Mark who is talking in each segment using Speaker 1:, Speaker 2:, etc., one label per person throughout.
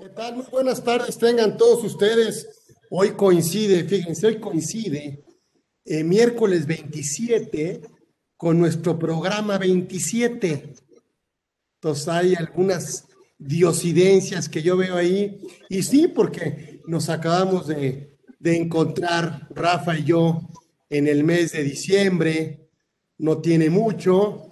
Speaker 1: ¿Qué tal? Muy buenas tardes, tengan todos ustedes. Hoy coincide, fíjense, hoy coincide eh, miércoles 27 con nuestro programa 27. Entonces hay algunas diosidencias que yo veo ahí. Y sí, porque nos acabamos de, de encontrar, Rafa y yo, en el mes de diciembre. No tiene mucho.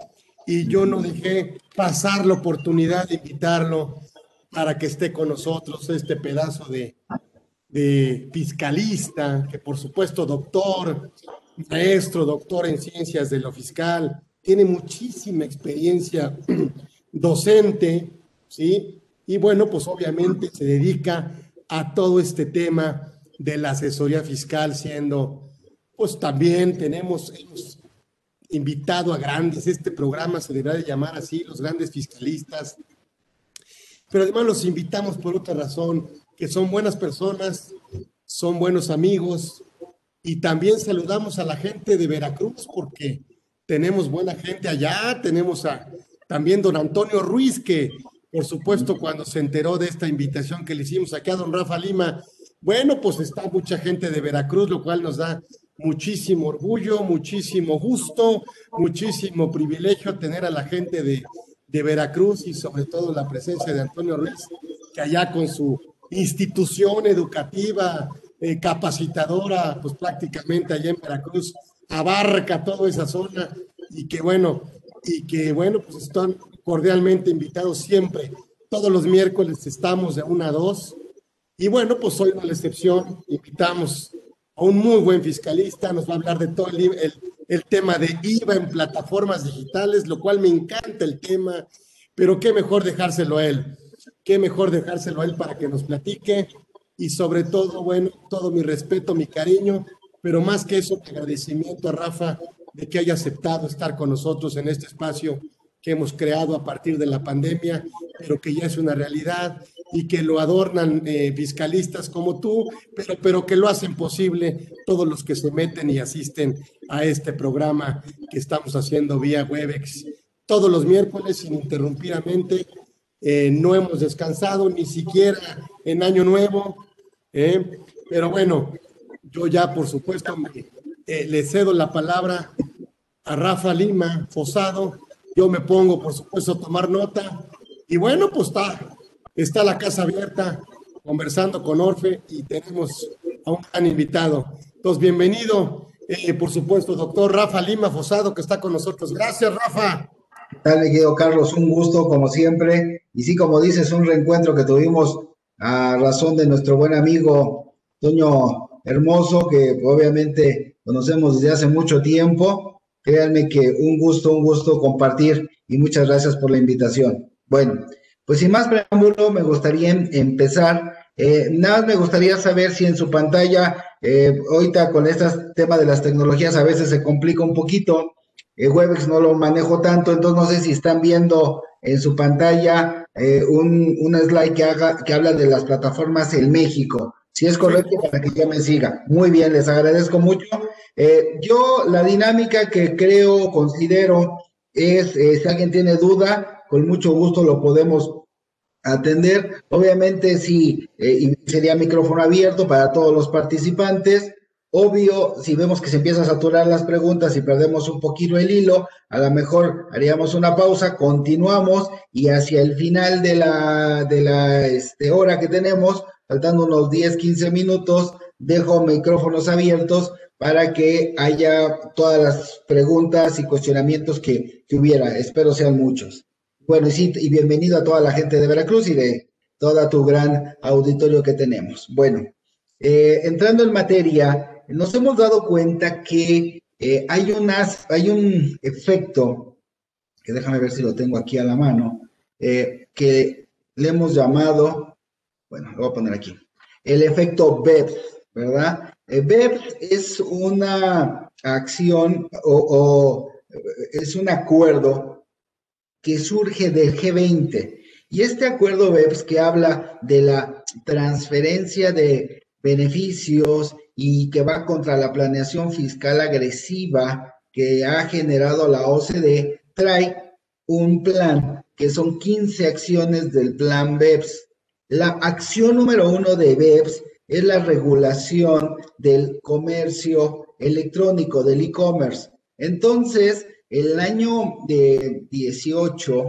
Speaker 1: Y yo no dejé pasar la oportunidad de invitarlo para que esté con nosotros este pedazo de, fiscalista, que por supuesto doctor, maestro, doctor en ciencias de lo fiscal, tiene muchísima experiencia docente, ¿sí? Y bueno, pues obviamente se dedica a todo este tema de la asesoría fiscal, siendo, pues también tenemos, invitado a grandes, este programa se deberá de llamar así, los grandes fiscalistas, pero además los invitamos por otra razón, que son buenas personas, son buenos amigos y también saludamos a la gente de Veracruz porque tenemos buena gente allá, tenemos a también don Antonio Ruiz que por supuesto cuando se enteró de esta invitación que le hicimos aquí a don Rafa Lima, bueno, pues está mucha gente de Veracruz, lo cual nos da muchísimo orgullo, muchísimo gusto, muchísimo privilegio tener a la gente de, de Veracruz y sobre todo la presencia de Antonio Ruiz, que allá con su institución educativa, eh, capacitadora, pues prácticamente allá en Veracruz, abarca toda esa zona y que bueno, y que bueno, pues están cordialmente invitados siempre. Todos los miércoles estamos de una a dos. Y bueno, pues hoy no la excepción, invitamos a un muy buen fiscalista, nos va a hablar de todo el, el el tema de IVA en plataformas digitales, lo cual me encanta el tema, pero qué mejor dejárselo a él, qué mejor dejárselo a él para que nos platique. Y sobre todo, bueno, todo mi respeto, mi cariño, pero más que eso, mi agradecimiento a Rafa de que haya aceptado estar con nosotros en este espacio que hemos creado a partir de la pandemia, pero que ya es una realidad y que lo adornan eh, fiscalistas como tú, pero, pero que lo hacen posible todos los que se meten y asisten a este programa que estamos haciendo vía Webex todos los miércoles ininterrumpidamente. Eh, no hemos descansado ni siquiera en Año Nuevo, eh, pero bueno, yo ya por supuesto le cedo la palabra a Rafa Lima Fosado. Yo me pongo, por supuesto, a tomar nota. Y bueno, pues está está la casa abierta conversando con Orfe y tenemos a un gran invitado. Entonces, bienvenido, eh, por supuesto, doctor Rafa Lima Fosado, que está con nosotros. Gracias, Rafa.
Speaker 2: ¿Qué tal, querido Carlos? Un gusto, como siempre. Y sí, como dices, un reencuentro que tuvimos a razón de nuestro buen amigo Toño Hermoso, que obviamente conocemos desde hace mucho tiempo. Créanme que un gusto, un gusto compartir y muchas gracias por la invitación. Bueno, pues sin más preámbulo, me gustaría empezar. Eh, nada más me gustaría saber si en su pantalla, eh, ahorita con este tema de las tecnologías a veces se complica un poquito. Eh, Webex no lo manejo tanto, entonces no sé si están viendo en su pantalla eh, un, una slide que, haga, que habla de las plataformas en México. Si es correcto, para que ya me siga. Muy bien, les agradezco mucho. yo la dinámica que creo, considero, es, si alguien tiene duda, con mucho gusto lo podemos atender. Obviamente sí, eh, sería micrófono abierto para todos los participantes. Obvio, si vemos que se empiezan a saturar las preguntas y perdemos un poquito el hilo, a lo mejor haríamos una pausa, continuamos y hacia el final de la, de la este, hora que tenemos, faltando unos 10, 15 minutos, dejo micrófonos abiertos para que haya todas las preguntas y cuestionamientos que, que hubiera. Espero sean muchos. Bueno, y, bienvenido a toda la gente de Veracruz y de toda tu gran auditorio que tenemos. Bueno, eh, entrando en materia, nos hemos dado cuenta que eh, hay, unas, hay un efecto, que déjame ver si lo tengo aquí a la mano, eh, que le hemos llamado, bueno, lo voy a poner aquí, el efecto BEPS, ¿verdad? BEPS es una acción o es un acuerdo que surge del G20. Y este acuerdo BEPS que habla de la transferencia de beneficios y que va contra la planeación fiscal agresiva que ha generado la OCDE, trae un plan que son 15 acciones del plan BEPS. La acción número uno de BEPS es la regulación del comercio electrónico, del e-commerce. Entonces, el año de 18,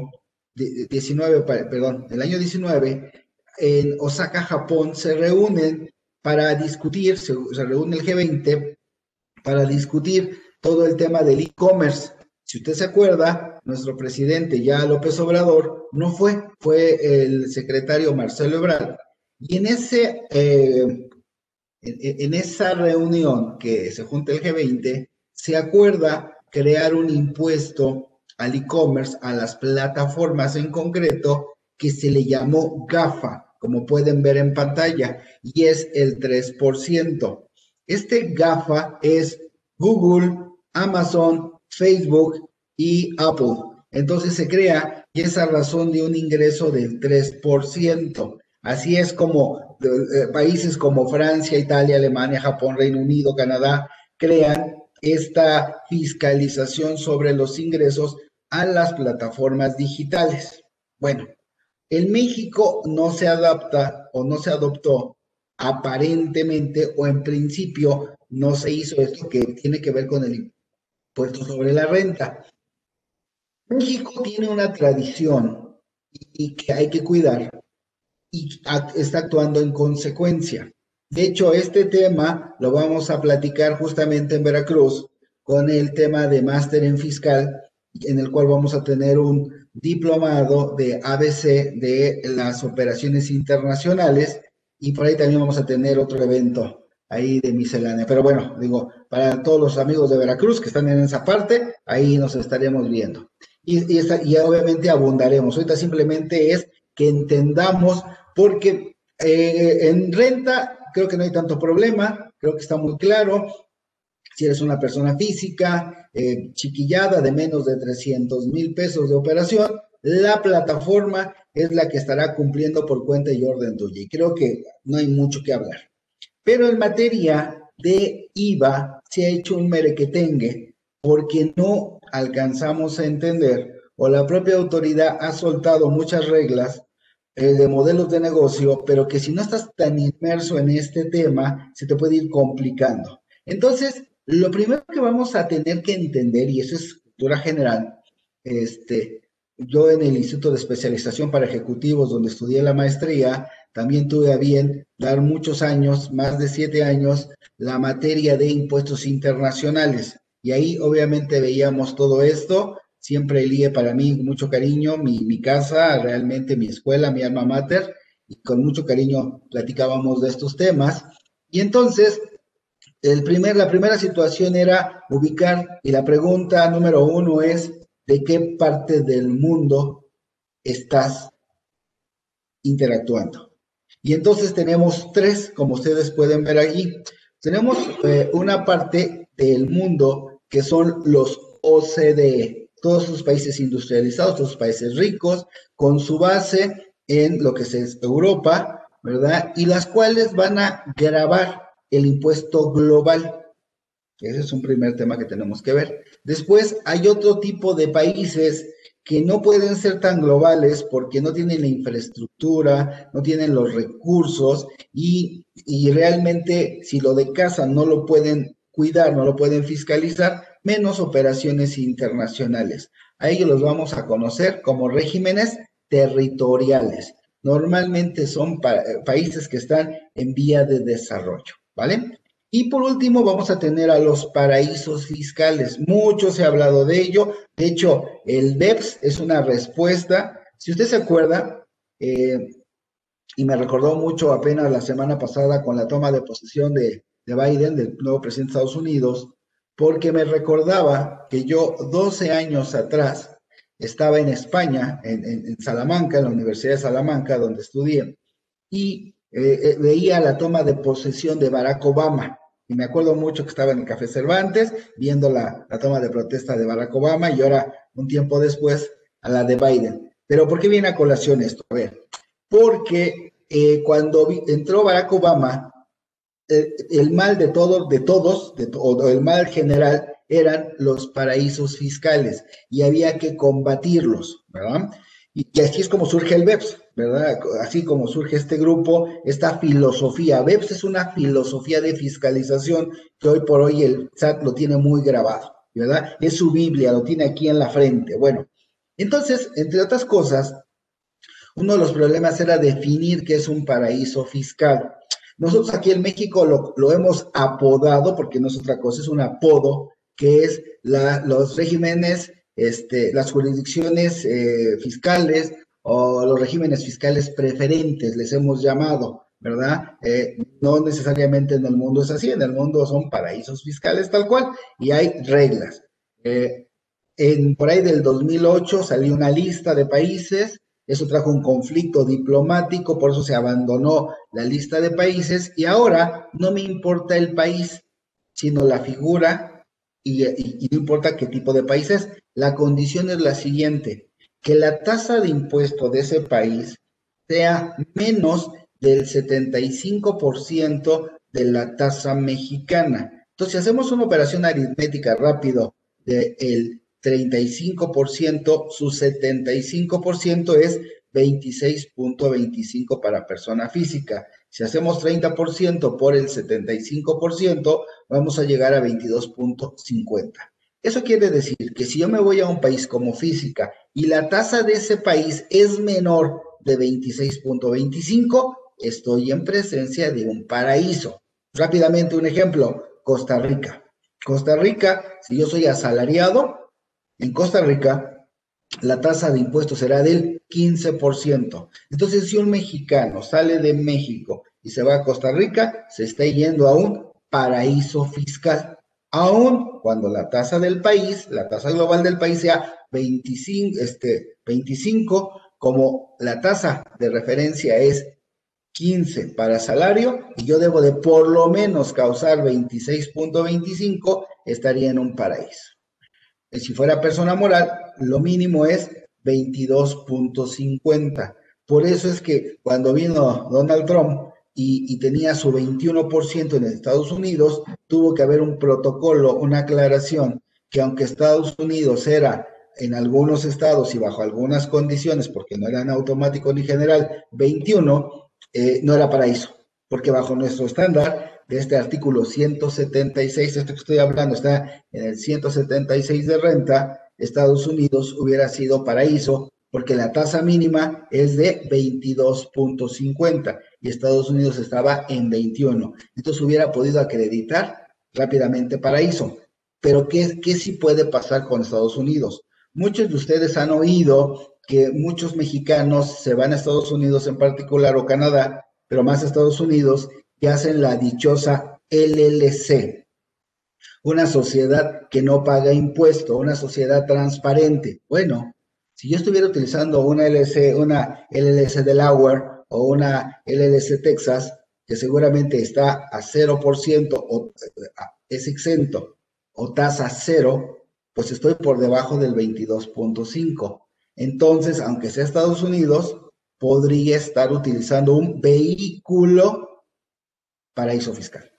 Speaker 2: 19, perdón, el año 19, en Osaka, Japón, se reúnen para discutir, se, reúne el G20 para discutir todo el tema del e-commerce. Si usted se acuerda, nuestro presidente ya López Obrador no fue, fue el secretario Marcelo Ebrard. Y en, ese, eh, en esa reunión que se junta el G20, se acuerda crear un impuesto al e-commerce, a las plataformas en concreto, que se le llamó GAFA, como pueden ver en pantalla, y es el 3%. Este GAFA es Google, Amazon, Facebook y Apple. Entonces se crea y esa razón de un ingreso del 3%. Así es como eh, países como Francia, Italia, Alemania, Japón, Reino Unido, Canadá crean esta fiscalización sobre los ingresos a las plataformas digitales. Bueno, en México no se adapta o no se adoptó aparentemente o en principio no se hizo esto que tiene que ver con el impuesto sobre la renta. México tiene una tradición y que hay que cuidar y está actuando en consecuencia. De hecho, este tema lo vamos a platicar justamente en Veracruz con el tema de máster en fiscal, en el cual vamos a tener un diplomado de ABC de las operaciones internacionales y por ahí también vamos a tener otro evento ahí de miscelánea. Pero bueno, digo, para todos los amigos de Veracruz que están en esa parte, ahí nos estaremos viendo. Y, y, obviamente abundaremos. Ahorita simplemente es que entendamos, porque eh, en renta creo que no hay tanto problema, creo que está muy claro. Si eres una persona física, eh, chiquillada de menos de 300 mil pesos de operación, la plataforma es la que estará cumpliendo por cuenta y orden tuya. Y creo que no hay mucho que hablar. Pero en materia de IVA se ha hecho un merequetengue porque no alcanzamos a entender o la propia autoridad ha soltado muchas reglas de modelos de negocio, pero que si no estás tan inmerso en este tema, se te puede ir complicando. Entonces, lo primero que vamos a tener que entender, y eso es cultura general, este, yo en el Instituto de Especialización para Ejecutivos, donde estudié la maestría, también tuve a bien dar muchos años, más de siete años, la materia de impuestos internacionales. Y ahí obviamente veíamos todo esto Siempre el para mí mucho cariño, mi, mi casa, realmente mi escuela, mi alma mater, y con mucho cariño platicábamos de estos temas. Y entonces, el primer, la primera situación era ubicar, y la pregunta número uno es, ¿de qué parte del mundo estás interactuando? Y entonces tenemos tres, como ustedes pueden ver allí. Tenemos eh, una parte del mundo que son los OCDE, todos sus países industrializados, todos sus países ricos, con su base en lo que es Europa, ¿verdad? Y las cuales van a grabar el impuesto global. Ese es un primer tema que tenemos que ver. Después hay otro tipo de países que no pueden ser tan globales porque no tienen la infraestructura, no tienen los recursos y, y realmente si lo de casa no lo pueden cuidar, no lo pueden fiscalizar, menos operaciones internacionales. A ellos los vamos a conocer como regímenes territoriales. Normalmente son eh, países que están en vía de desarrollo, ¿vale? Y por último vamos a tener a los paraísos fiscales. Mucho se ha hablado de ello. De hecho, el BEPS es una respuesta. Si usted se acuerda, eh, y me recordó mucho apenas la semana pasada con la toma de posesión de, de Biden, del nuevo presidente de Estados Unidos, porque me recordaba que yo 12 años atrás estaba en España, en, Salamanca, en la Universidad de Salamanca, donde estudié, y eh, eh, veía la toma de posesión de Barack Obama. Y me acuerdo mucho que estaba en el Café Cervantes viendo la, toma de protesta de Barack Obama y ahora, un tiempo después, a la de Biden. Pero ¿por qué viene a colación esto? A ver, porque eh, cuando entró Barack Obama, el mal de todos, de todos, de, el mal general, eran los paraísos fiscales y había que combatirlos, ¿verdad? Y, así es como surge el BEPS, ¿verdad? Así como surge este grupo, esta filosofía. BEPS es una filosofía de fiscalización que hoy por hoy el SAT lo tiene muy grabado, ¿verdad? Es su Biblia, lo tiene aquí en la frente. Bueno, entonces, entre otras cosas, uno de los problemas era definir qué es un paraíso fiscal. Nosotros aquí en México lo, hemos apodado, porque no es otra cosa, es un apodo, que es los regímenes este, las jurisdicciones eh, fiscales o los regímenes fiscales preferentes, les hemos llamado, ¿verdad? Eh, no necesariamente en el mundo es así, en el mundo son paraísos fiscales tal cual y hay reglas. Eh, en, por ahí del 2008 salió una lista de países, eso trajo un conflicto diplomático, por eso se abandonó la lista de países y ahora no me importa el país, sino la figura y, no importa qué tipo de país es. La condición es la siguiente, que la tasa de impuesto de ese país sea menos del 75% de la tasa mexicana. Entonces, si hacemos una operación aritmética rápido del 35%, su 75% es 26.25 para persona física. Si hacemos 30% por el 75%, vamos a llegar a 22.50. Eso quiere decir que si yo me voy a un país como física y la tasa de ese país es menor de 26.25, estoy en presencia de un paraíso. Rápidamente un ejemplo, Costa Rica. Costa Rica, si yo soy asalariado, en Costa Rica la tasa de impuestos será del 15%. Entonces, si un mexicano sale de México y se va a Costa Rica, se está yendo a un paraíso fiscal, aun cuando la tasa del país, la tasa global del país sea 25, este, 25 como la tasa de referencia es 15 para salario y yo debo de por lo menos causar 26.25, estaría en un paraíso. Si fuera persona moral, lo mínimo es 22.50. Por eso es que cuando vino Donald Trump y, tenía su 21% en Estados Unidos, tuvo que haber un protocolo, una aclaración, que aunque Estados Unidos era en algunos estados y bajo algunas condiciones, porque no eran automático ni general, 21, eh, no era paraíso, porque bajo nuestro estándar de este artículo 176, esto que estoy hablando está en el 176 de renta, Estados Unidos hubiera sido paraíso porque la tasa mínima es de 22.50 y Estados Unidos estaba en 21. Entonces hubiera podido acreditar rápidamente paraíso. Pero ¿qué, qué sí puede pasar con Estados Unidos? Muchos de ustedes han oído que muchos mexicanos se van a Estados Unidos en particular o Canadá, pero más a Estados Unidos, y hacen la dichosa LLC, una sociedad que no paga impuesto, una sociedad transparente. Bueno, si yo estuviera utilizando una LLC, una LLC Delaware o una LLC Texas, que seguramente está a 0% o es exento o tasa cero, pues estoy por debajo del 22.5. Entonces, aunque sea Estados Unidos, podría estar utilizando un vehículo paraíso fiscal.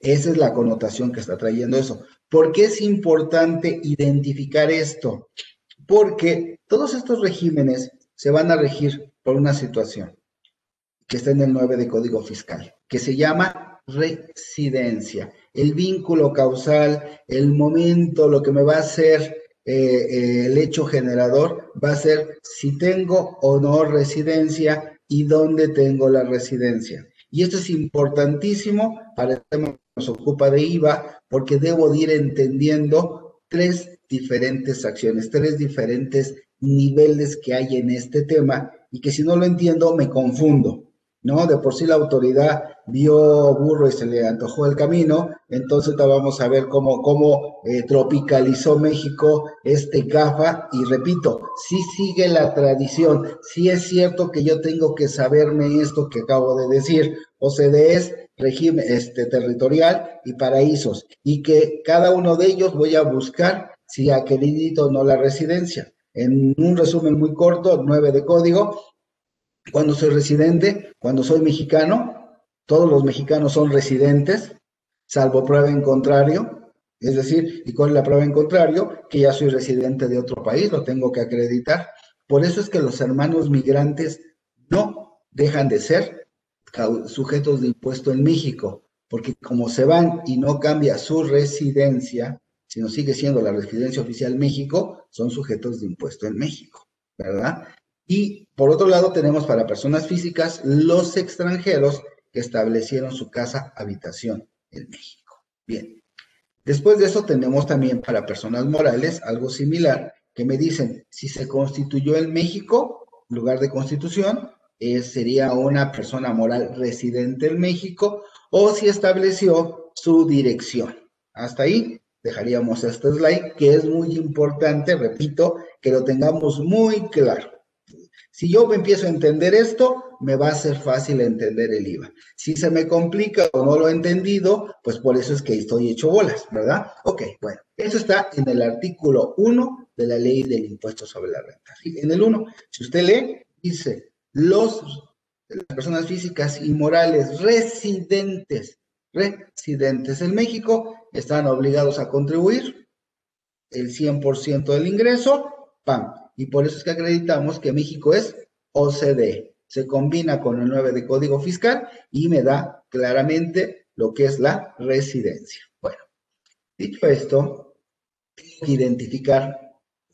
Speaker 2: Esa es la connotación que está trayendo eso. ¿Por qué es importante identificar esto? Porque todos estos regímenes se van a regir por una situación que está en el 9 de Código Fiscal, que se llama residencia. El vínculo causal, el momento, lo que me va a hacer eh, eh, el hecho generador, va a ser si tengo o no residencia y dónde tengo la residencia. Y esto es importantísimo para el tema nos ocupa de IVA, porque debo ir entendiendo tres diferentes acciones, tres diferentes niveles que hay en este tema y que si no lo entiendo me confundo. ¿No? De por sí la autoridad vio burro y se le antojó el camino, entonces vamos a ver cómo, cómo eh, tropicalizó México este GAFA y repito, sí sigue la tradición, sí es cierto que yo tengo que saberme esto que acabo de decir, OCDE es régimen este, territorial y paraísos, y que cada uno de ellos voy a buscar si acredito o no la residencia. En un resumen muy corto, nueve de código, cuando soy residente, cuando soy mexicano, todos los mexicanos son residentes, salvo prueba en contrario, es decir, ¿y cuál es la prueba en contrario? Que ya soy residente de otro país, lo tengo que acreditar. Por eso es que los hermanos migrantes no dejan de ser sujetos de impuesto en México, porque como se van y no cambia su residencia, sino sigue siendo la residencia oficial México, son sujetos de impuesto en México, ¿verdad? Y por otro lado tenemos para personas físicas los extranjeros que establecieron su casa habitación en México. Bien. Después de eso tenemos también para personas morales algo similar que me dicen, si se constituyó en México, lugar de constitución, eh, sería una persona moral residente en México o si estableció su dirección. Hasta ahí dejaríamos este slide que es muy importante, repito, que lo tengamos muy claro. Si yo me empiezo a entender esto, me va a ser fácil entender el IVA. Si se me complica o no lo he entendido, pues por eso es que estoy hecho bolas, ¿verdad? Ok, bueno, eso está en el artículo 1 de la ley del impuesto sobre la renta. En el 1, si usted lee, dice, los, las personas físicas y morales residentes, residentes en México, están obligados a contribuir el 100% del ingreso, ¡pam! Y por eso es que acreditamos que México es OCDE se combina con el 9 de Código Fiscal y me da claramente lo que es la residencia. Bueno, dicho esto, tengo que identificar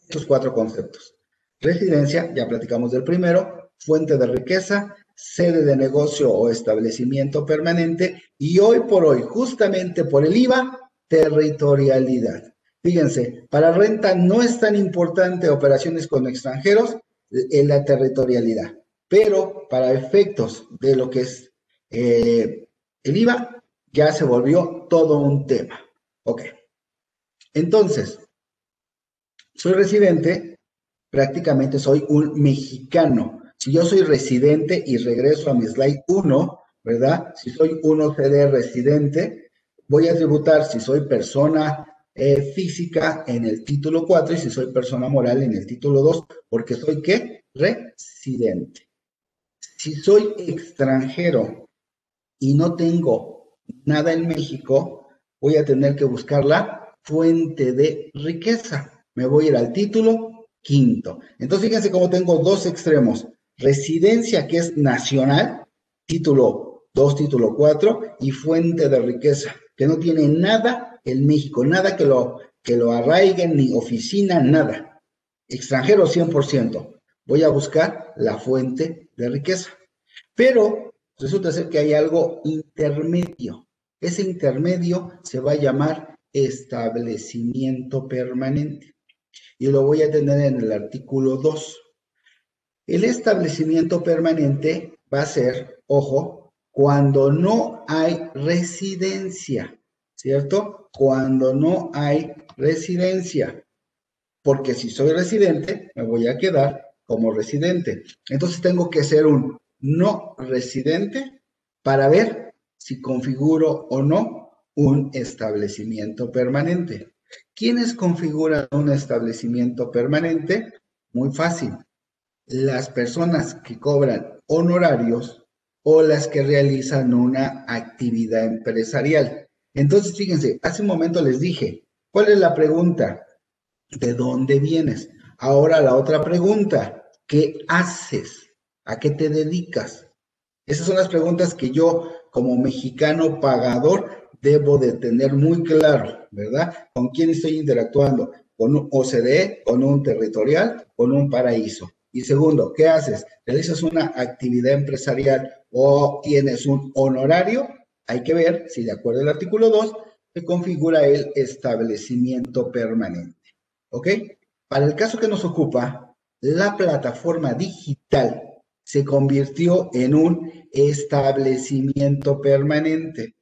Speaker 2: estos cuatro conceptos. Residencia, ya platicamos del primero, fuente de riqueza, sede de negocio o establecimiento permanente y hoy por hoy, justamente por el IVA, territorialidad. Fíjense, para renta no es tan importante operaciones con extranjeros en la territorialidad pero para efectos de lo que es eh, el IVA, ya se volvió todo un tema. Ok. Entonces, soy residente, prácticamente soy un mexicano. Si yo soy residente y regreso a mi slide 1, ¿verdad? Si soy un OCD residente, voy a tributar si soy persona eh, física en el título 4 y si soy persona moral en el título 2, porque soy qué? Residente. Si soy extranjero y no tengo nada en México, voy a tener que buscar la fuente de riqueza. Me voy a ir al título quinto. Entonces, fíjense cómo tengo dos extremos. Residencia, que es nacional, título 2, título 4, y fuente de riqueza, que no tiene nada en México, nada que lo, que lo arraiguen, ni oficina, nada. Extranjero 100% voy a buscar la fuente de riqueza. Pero resulta ser que hay algo intermedio. Ese intermedio se va a llamar establecimiento permanente. Y lo voy a tener en el artículo 2. El establecimiento permanente va a ser, ojo, cuando no hay residencia, ¿cierto? Cuando no hay residencia. Porque si soy residente, me voy a quedar como residente. Entonces tengo que ser un no residente para ver si configuro o no un establecimiento permanente. ¿Quiénes configuran un establecimiento permanente? Muy fácil. Las personas que cobran honorarios o las que realizan una actividad empresarial. Entonces, fíjense, hace un momento les dije, ¿cuál es la pregunta? ¿De dónde vienes? Ahora la otra pregunta, ¿qué haces? ¿A qué te dedicas? Esas son las preguntas que yo como mexicano pagador debo de tener muy claro, ¿verdad? ¿Con quién estoy interactuando? ¿Con un OCDE, con un territorial, con un paraíso? Y segundo, ¿qué haces? ¿Realizas una actividad empresarial o tienes un honorario? Hay que ver si de acuerdo al artículo 2 se configura el establecimiento permanente. ¿Ok? Para el caso que nos ocupa, la plataforma digital se convirtió en un establecimiento permanente.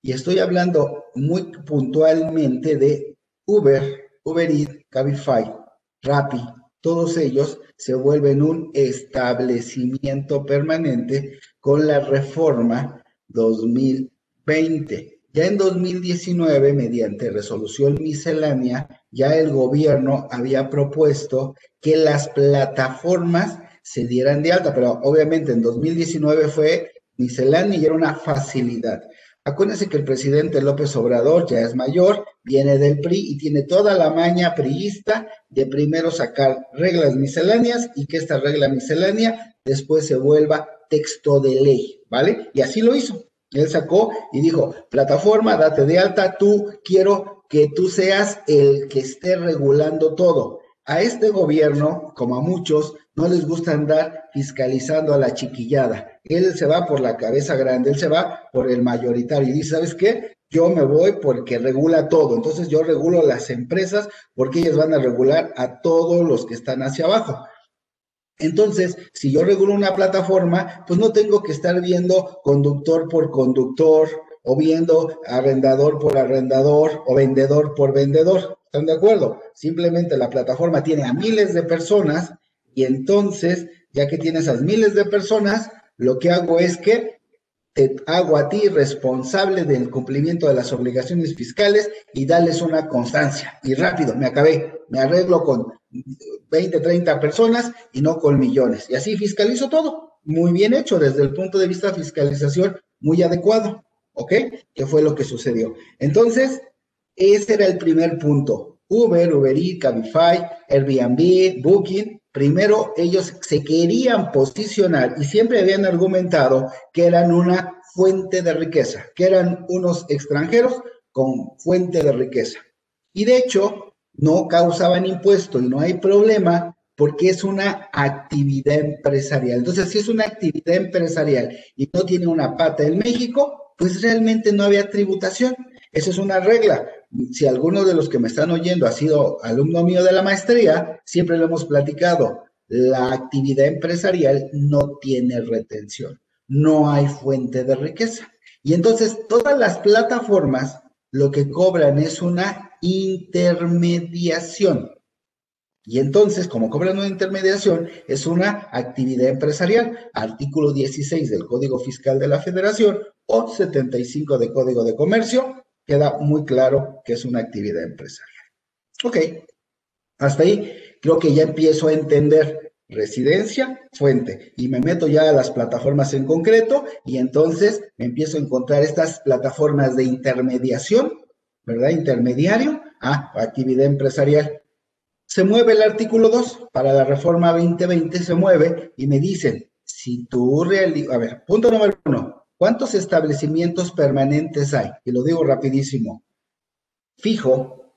Speaker 2: Y estoy hablando muy puntualmente de Uber, Uber Eats, Cabify, Rappi, todos ellos se vuelven un establecimiento permanente con la reforma 2020. Ya en 2019, mediante resolución miscelánea, ya el gobierno había propuesto que las plataformas se dieran de alta, pero obviamente en 2019 fue miscelánea y era una facilidad. Acuérdense que el presidente López Obrador ya es mayor, viene del PRI y tiene toda la maña priista de primero sacar reglas misceláneas y que esta regla miscelánea después se vuelva texto de ley, ¿vale? Y así lo hizo. Él sacó y dijo, plataforma, date de alta, tú quiero que tú seas el que esté regulando todo. A este gobierno, como a muchos, no les gusta andar fiscalizando a la chiquillada. Él se va por la cabeza grande, él se va por el mayoritario y dice, ¿sabes qué? Yo me voy porque regula todo. Entonces yo regulo las empresas porque ellas van a regular a todos los que están hacia abajo. Entonces, si yo regulo una plataforma, pues no tengo que estar viendo conductor por conductor o viendo arrendador por arrendador o vendedor por vendedor. ¿Están de acuerdo? Simplemente la plataforma tiene a miles de personas y entonces, ya que tiene esas miles de personas, lo que hago es que te hago a ti responsable del cumplimiento de las obligaciones fiscales y darles una constancia. Y rápido, me acabé, me arreglo con 20, 30 personas y no con millones. Y así fiscalizo todo. Muy bien hecho desde el punto de vista de fiscalización, muy adecuado. ¿Ok? ¿Qué fue lo que sucedió? Entonces, ese era el primer punto. Uber, Uber Eats, Cabify, Airbnb, Booking Primero, ellos se querían posicionar y siempre habían argumentado que eran una fuente de riqueza, que eran unos extranjeros con fuente de riqueza. Y de hecho, no causaban impuesto y no hay problema porque es una actividad empresarial. Entonces, si es una actividad empresarial y no tiene una pata en México, pues realmente no había tributación. Esa es una regla si alguno de los que me están oyendo ha sido alumno mío de la maestría, siempre lo hemos platicado, la actividad empresarial no tiene retención, no hay fuente de riqueza. Y entonces todas las plataformas lo que cobran es una intermediación. Y entonces, como cobran una intermediación, es una actividad empresarial, artículo 16 del Código Fiscal de la Federación o 75 del Código de Comercio, queda muy claro que es una actividad empresarial. Ok, hasta ahí creo que ya empiezo a entender residencia, fuente, y me meto ya a las plataformas en concreto y entonces me empiezo a encontrar estas plataformas de intermediación, ¿verdad? Intermediario a actividad empresarial. Se mueve el artículo 2 para la reforma 2020, se mueve y me dicen, si tú realizas, a ver, punto número uno, ¿Cuántos establecimientos permanentes hay? Y lo digo rapidísimo. Fijo,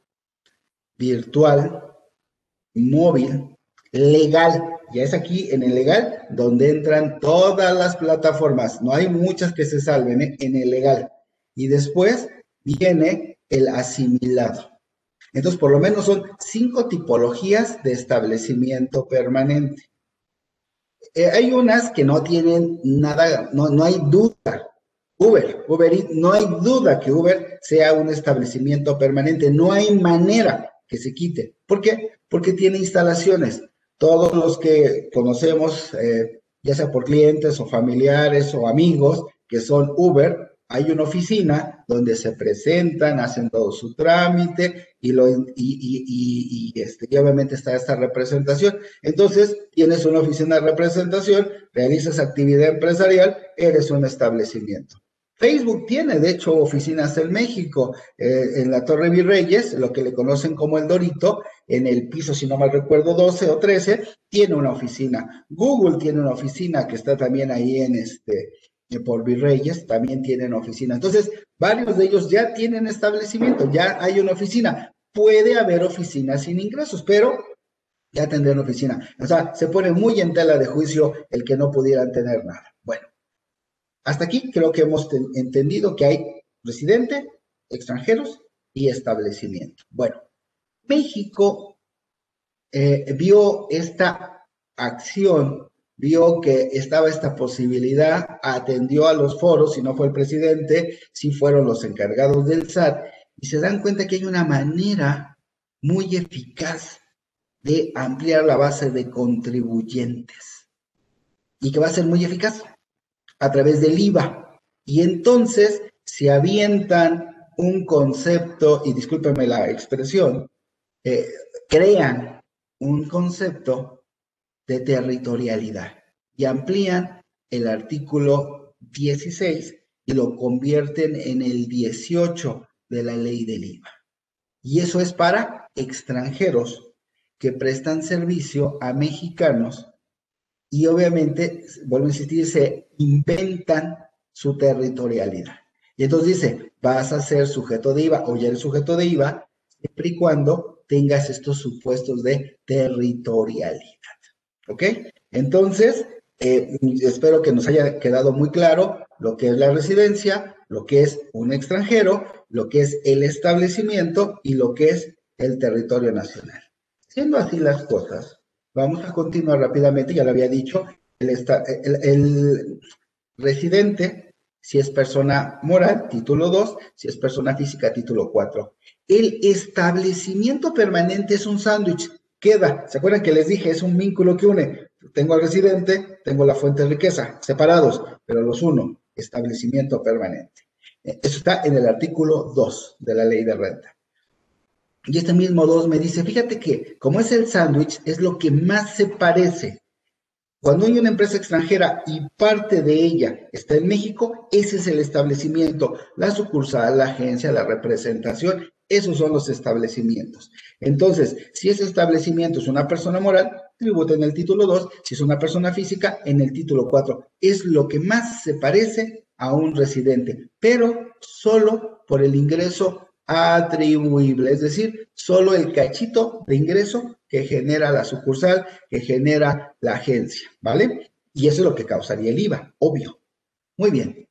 Speaker 2: virtual, móvil, legal. Ya es aquí en el legal donde entran todas las plataformas. No hay muchas que se salven ¿eh? en el legal. Y después viene el asimilado. Entonces, por lo menos son cinco tipologías de establecimiento permanente. Eh, hay unas que no tienen nada, no, no hay duda. Uber, Uber, no hay duda que Uber sea un establecimiento permanente, no hay manera que se quite. ¿Por qué? Porque tiene instalaciones. Todos los que conocemos, eh, ya sea por clientes o familiares o amigos que son Uber, hay una oficina donde se presentan, hacen todo su trámite y, lo, y, este, y obviamente está esta representación. Entonces, tienes una oficina de representación, realizas actividad empresarial, eres un establecimiento. Facebook tiene, de hecho, oficinas en México, eh, en la Torre Virreyes, lo que le conocen como el Dorito, en el piso, si no mal recuerdo, 12 o 13, tiene una oficina. Google tiene una oficina que está también ahí en este, por Virreyes también tienen oficina. Entonces, varios de ellos ya tienen establecimiento, ya hay una oficina. Puede haber oficinas sin ingresos, pero ya tendrán oficina. O sea, se pone muy en tela de juicio el que no pudieran tener nada. Hasta aquí creo que hemos entendido que hay residente, extranjeros y establecimiento. Bueno, México eh, vio esta acción vio que estaba esta posibilidad, atendió a los foros, si no fue el presidente, si fueron los encargados del SAT, y se dan cuenta que hay una manera muy eficaz de ampliar la base de contribuyentes y que va a ser muy eficaz a través del IVA. Y entonces se avientan un concepto, y discúlpenme la expresión, eh, crean un concepto de territorialidad y amplían el artículo 16 y lo convierten en el 18 de la ley del IVA. Y eso es para extranjeros que prestan servicio a mexicanos y obviamente, vuelvo a insistir, se inventan su territorialidad. Y entonces dice, vas a ser sujeto de IVA o ya eres sujeto de IVA, siempre y cuando tengas estos supuestos de territorialidad. ¿Ok? Entonces, eh, espero que nos haya quedado muy claro lo que es la residencia, lo que es un extranjero, lo que es el establecimiento y lo que es el territorio nacional. Siendo así las cosas, vamos a continuar rápidamente, ya lo había dicho, el, residente, si es persona moral, título 2, si es persona física, título 4. El establecimiento permanente es un sándwich, queda, ¿se acuerdan que les dije? Es un vínculo que une. Tengo al residente, tengo la fuente de riqueza, separados, pero los uno, establecimiento permanente. Eh, eso está en el artículo 2 de la ley de renta. Y este mismo 2 me dice, fíjate que como es el sándwich, es lo que más se parece cuando hay una empresa extranjera y parte de ella está en México, ese es el establecimiento, la sucursal, la agencia, la representación, esos son los establecimientos. Entonces, si ese establecimiento es una persona moral, tributa en el título 2, si es una persona física, en el título 4. Es lo que más se parece a un residente, pero solo por el ingreso atribuible, es decir, solo el cachito de ingreso que genera la sucursal, que genera la agencia, ¿vale? Y eso es lo que causaría el IVA, obvio. Muy bien.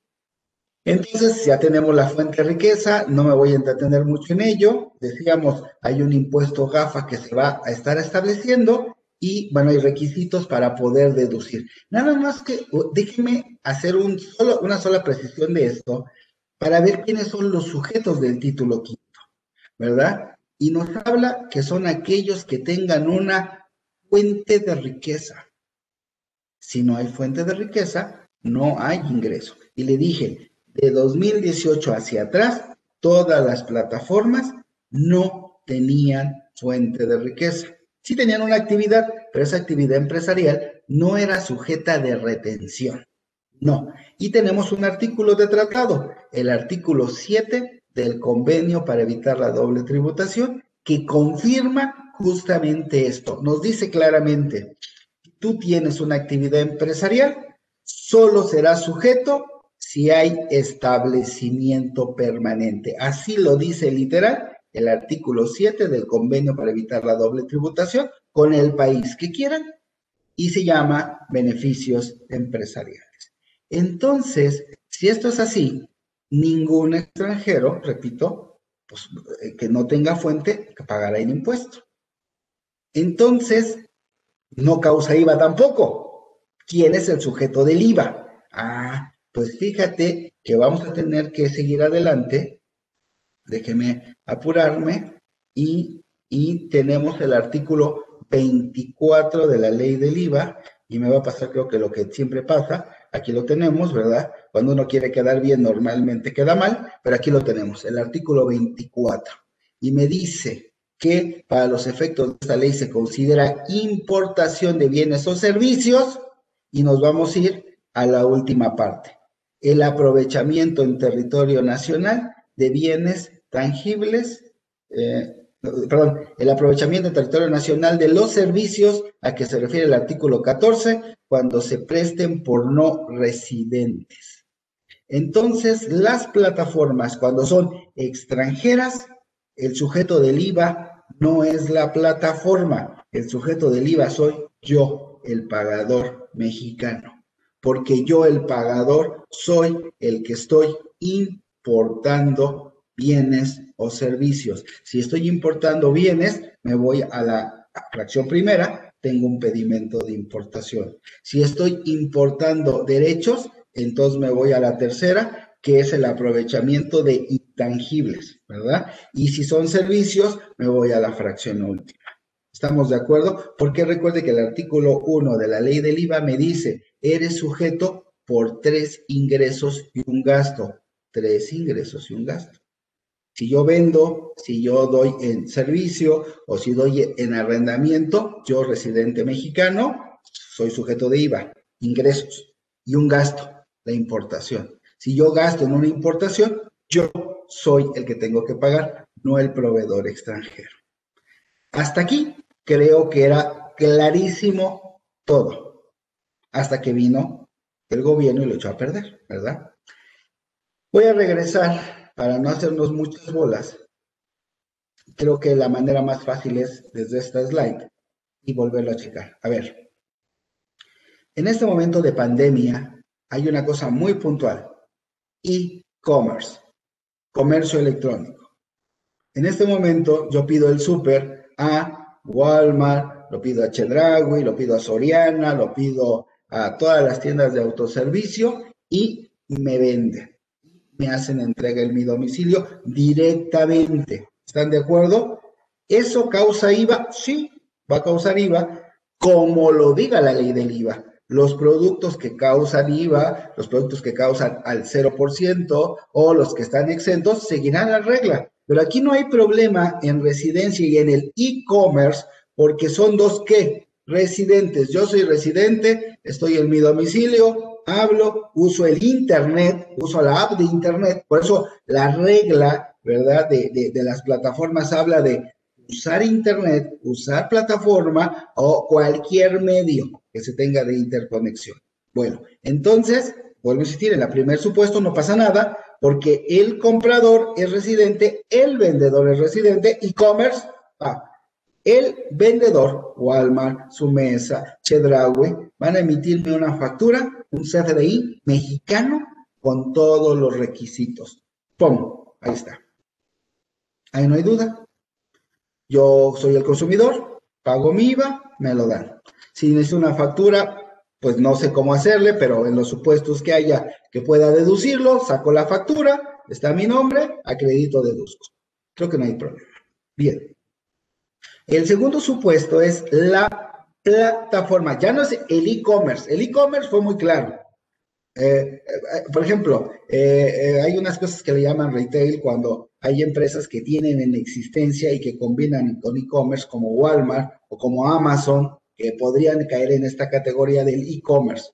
Speaker 2: Entonces, ya tenemos la fuente de riqueza, no me voy a entretener mucho en ello. Decíamos, hay un impuesto GAFA que se va a estar estableciendo y, bueno, hay requisitos para poder deducir. Nada más que, déjenme hacer una sola precisión de esto para ver quiénes son los sujetos del título quinto, ¿verdad? Y nos habla que son aquellos que tengan una fuente de riqueza. Si no hay fuente de riqueza, no hay ingreso. Y le dije, de 2018 hacia atrás, todas las plataformas no tenían fuente de riqueza. Sí tenían una actividad, pero esa actividad empresarial no era sujeta de retención. No. Y tenemos un artículo de tratado, el artículo 7 del convenio para evitar la doble tributación, que confirma justamente esto. Nos dice claramente, tú tienes una actividad empresarial, solo será sujeto si hay establecimiento permanente. Así lo dice literal el artículo 7 del convenio para evitar la doble tributación con el país que quieran y se llama beneficios empresariales. Entonces, si esto es así, ningún extranjero, repito, pues, eh, que no tenga fuente, pagará el impuesto. Entonces, no causa IVA tampoco. ¿Quién es el sujeto del IVA? Ah, pues fíjate que vamos a tener que seguir adelante. Déjeme apurarme y, y tenemos el artículo 24 de la ley del IVA y me va a pasar creo que lo que siempre pasa, aquí lo tenemos, ¿verdad? Cuando uno quiere quedar bien, normalmente queda mal, pero aquí lo tenemos, el artículo 24. Y me dice que para los efectos de esta ley se considera importación de bienes o servicios y nos vamos a ir a la última parte, el aprovechamiento en territorio nacional de bienes tangibles, eh, perdón, el aprovechamiento en territorio nacional de los servicios a que se refiere el artículo 14 cuando se presten por no residentes. Entonces, las plataformas cuando son extranjeras, el sujeto del IVA no es la plataforma, el sujeto del IVA soy yo, el pagador mexicano, porque yo, el pagador, soy el que estoy importando bienes o servicios. Si estoy importando bienes, me voy a la fracción primera, tengo un pedimento de importación. Si estoy importando derechos, entonces me voy a la tercera, que es el aprovechamiento de intangibles, ¿verdad? Y si son servicios, me voy a la fracción última. ¿Estamos de acuerdo? Porque recuerde que el artículo 1 de la ley del IVA me dice, eres sujeto por tres ingresos y un gasto. Tres ingresos y un gasto. Si yo vendo, si yo doy en servicio o si doy en arrendamiento, yo residente mexicano, soy sujeto de IVA, ingresos y un gasto, la importación. Si yo gasto en una importación, yo soy el que tengo que pagar, no el proveedor extranjero. Hasta aquí creo que era clarísimo todo, hasta que vino el gobierno y lo echó a perder, ¿verdad? Voy a regresar para no hacernos muchas bolas. Creo que la manera más fácil es desde esta slide y volverlo a checar. A ver, en este momento de pandemia hay una cosa muy puntual, e-commerce, comercio electrónico. En este momento yo pido el súper a Walmart, lo pido a Chedraui, lo pido a Soriana, lo pido a todas las tiendas de autoservicio y me venden. Me hacen entrega en mi domicilio directamente. ¿Están de acuerdo? ¿Eso causa IVA? Sí, va a causar IVA, como lo diga la ley del IVA. Los productos que causan IVA, los productos que causan al 0% o los que están exentos, seguirán la regla. Pero aquí no hay problema en residencia y en el e-commerce porque son dos qué? Residentes. Yo soy residente, estoy en mi domicilio, hablo, uso el Internet, uso la app de Internet. Por eso la regla, ¿verdad? De, de las plataformas habla de usar Internet, usar plataforma o cualquier medio que se tenga de interconexión. Bueno, entonces, vuelvo a insistir, en el primer supuesto no pasa nada porque el comprador es residente, el vendedor es residente, e-commerce, ah, el vendedor, Walmart, Sumesa, Chedraui, van a emitirme una factura, un CFDI mexicano con todos los requisitos. ¡Pum! Ahí está. Ahí no hay duda. Yo soy el consumidor, pago mi IVA, me lo dan. Si necesito una factura, pues no sé cómo hacerle, pero en los supuestos que haya que pueda deducirlo, saco la factura, está mi nombre, acredito, deduzco. Creo que no hay problema. Bien. El segundo supuesto es la plataforma. Ya no es el e-commerce. El e-commerce fue muy claro. Eh, eh, por ejemplo, eh, hay unas cosas que le llaman retail cuando hay empresas que tienen en existencia y que combinan con e-commerce como Walmart o como Amazon, que podrían caer en esta categoría del e-commerce,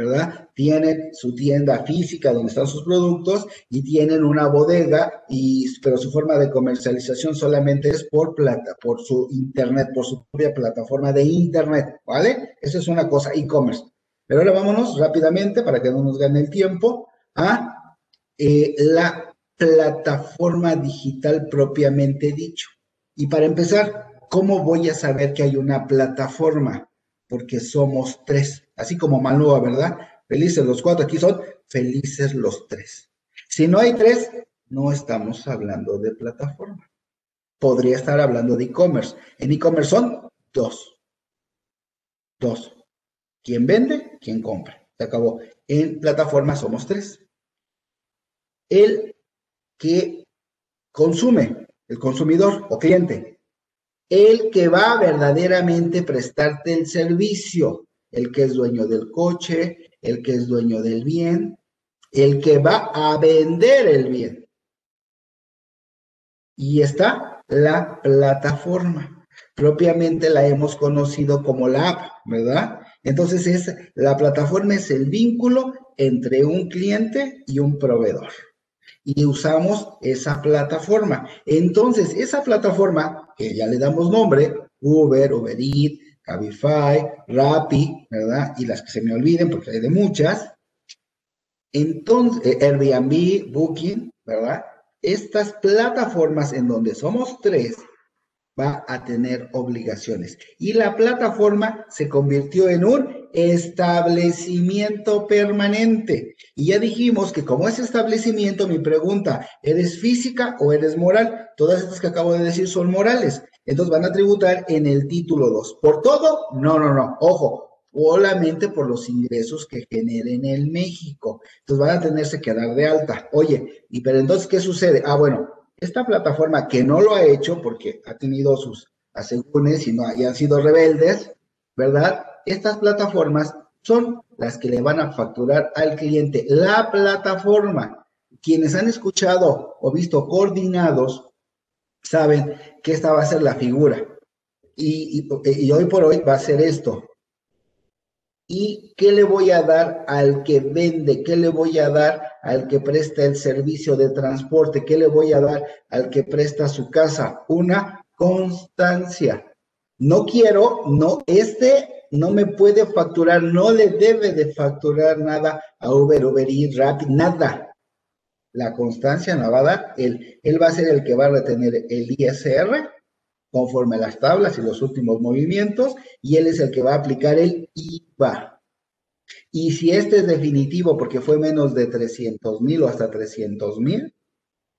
Speaker 2: ¿verdad? Tienen su tienda física donde están sus productos y tienen una bodega, y, pero su forma de comercialización solamente es por plata, por su internet, por su propia plataforma de internet, ¿vale? Eso es una cosa, e-commerce. Pero ahora vámonos rápidamente para que no nos gane el tiempo a eh, la plataforma digital propiamente dicho. Y para empezar, ¿cómo voy a saber que hay una plataforma? Porque somos tres, así como Malúa, ¿verdad? Felices los cuatro, aquí son felices los tres. Si no hay tres, no estamos hablando de plataforma. Podría estar hablando de e-commerce. En e-commerce son dos. Dos. ¿Quién vende? ¿Quién compra? Se acabó. En plataforma somos tres. El que consume, el consumidor o cliente, el que va a verdaderamente prestarte el servicio, el que es dueño del coche, el que es dueño del bien, el que va a vender el bien. Y está la plataforma. Propiamente la hemos conocido como la app, ¿verdad? Entonces es la plataforma es el vínculo entre un cliente y un proveedor y usamos esa plataforma. Entonces, esa plataforma, que ya le damos nombre, Uber, Uber Eats, Cabify, Rappi, ¿verdad? Y las que se me olviden, porque hay de muchas. Entonces, eh, Airbnb, Booking, ¿verdad? Estas plataformas en donde somos tres, va a tener obligaciones. Y la plataforma se convirtió en un establecimiento permanente. Y ya dijimos que como es establecimiento, mi pregunta, ¿eres física o eres moral? Todas estas que acabo de decir son morales. Entonces van a tributar en el título 2. ¿Por todo? No, no, no. Ojo, solamente por los ingresos que generen en México. Entonces van a tenerse que dar de alta. Oye, ¿y pero entonces qué sucede? Ah, bueno, esta plataforma que no lo ha hecho porque ha tenido sus asegúnes y, no, han sido rebeldes, ¿verdad? Estas plataformas son las que le van a facturar al cliente. La plataforma, quienes han escuchado o visto coordinados, saben que esta va a ser la figura. Y, y, hoy por hoy va a ser esto. ¿Y qué le voy a dar al que vende? ¿Qué le voy a dar al que presta el servicio de transporte? ¿Qué le voy a dar al que presta su casa? Una constancia. No quiero, no, este no me puede facturar, no le debe de facturar nada a Uber, Uber Eats, Rapid, nada. La constancia no va a dar, él, él va a ser el que va a retener el ISR conforme a las tablas y los últimos movimientos, y él es el que va a aplicar el IVA. Y si este es definitivo porque fue menos de 300 mil o hasta 300 mil,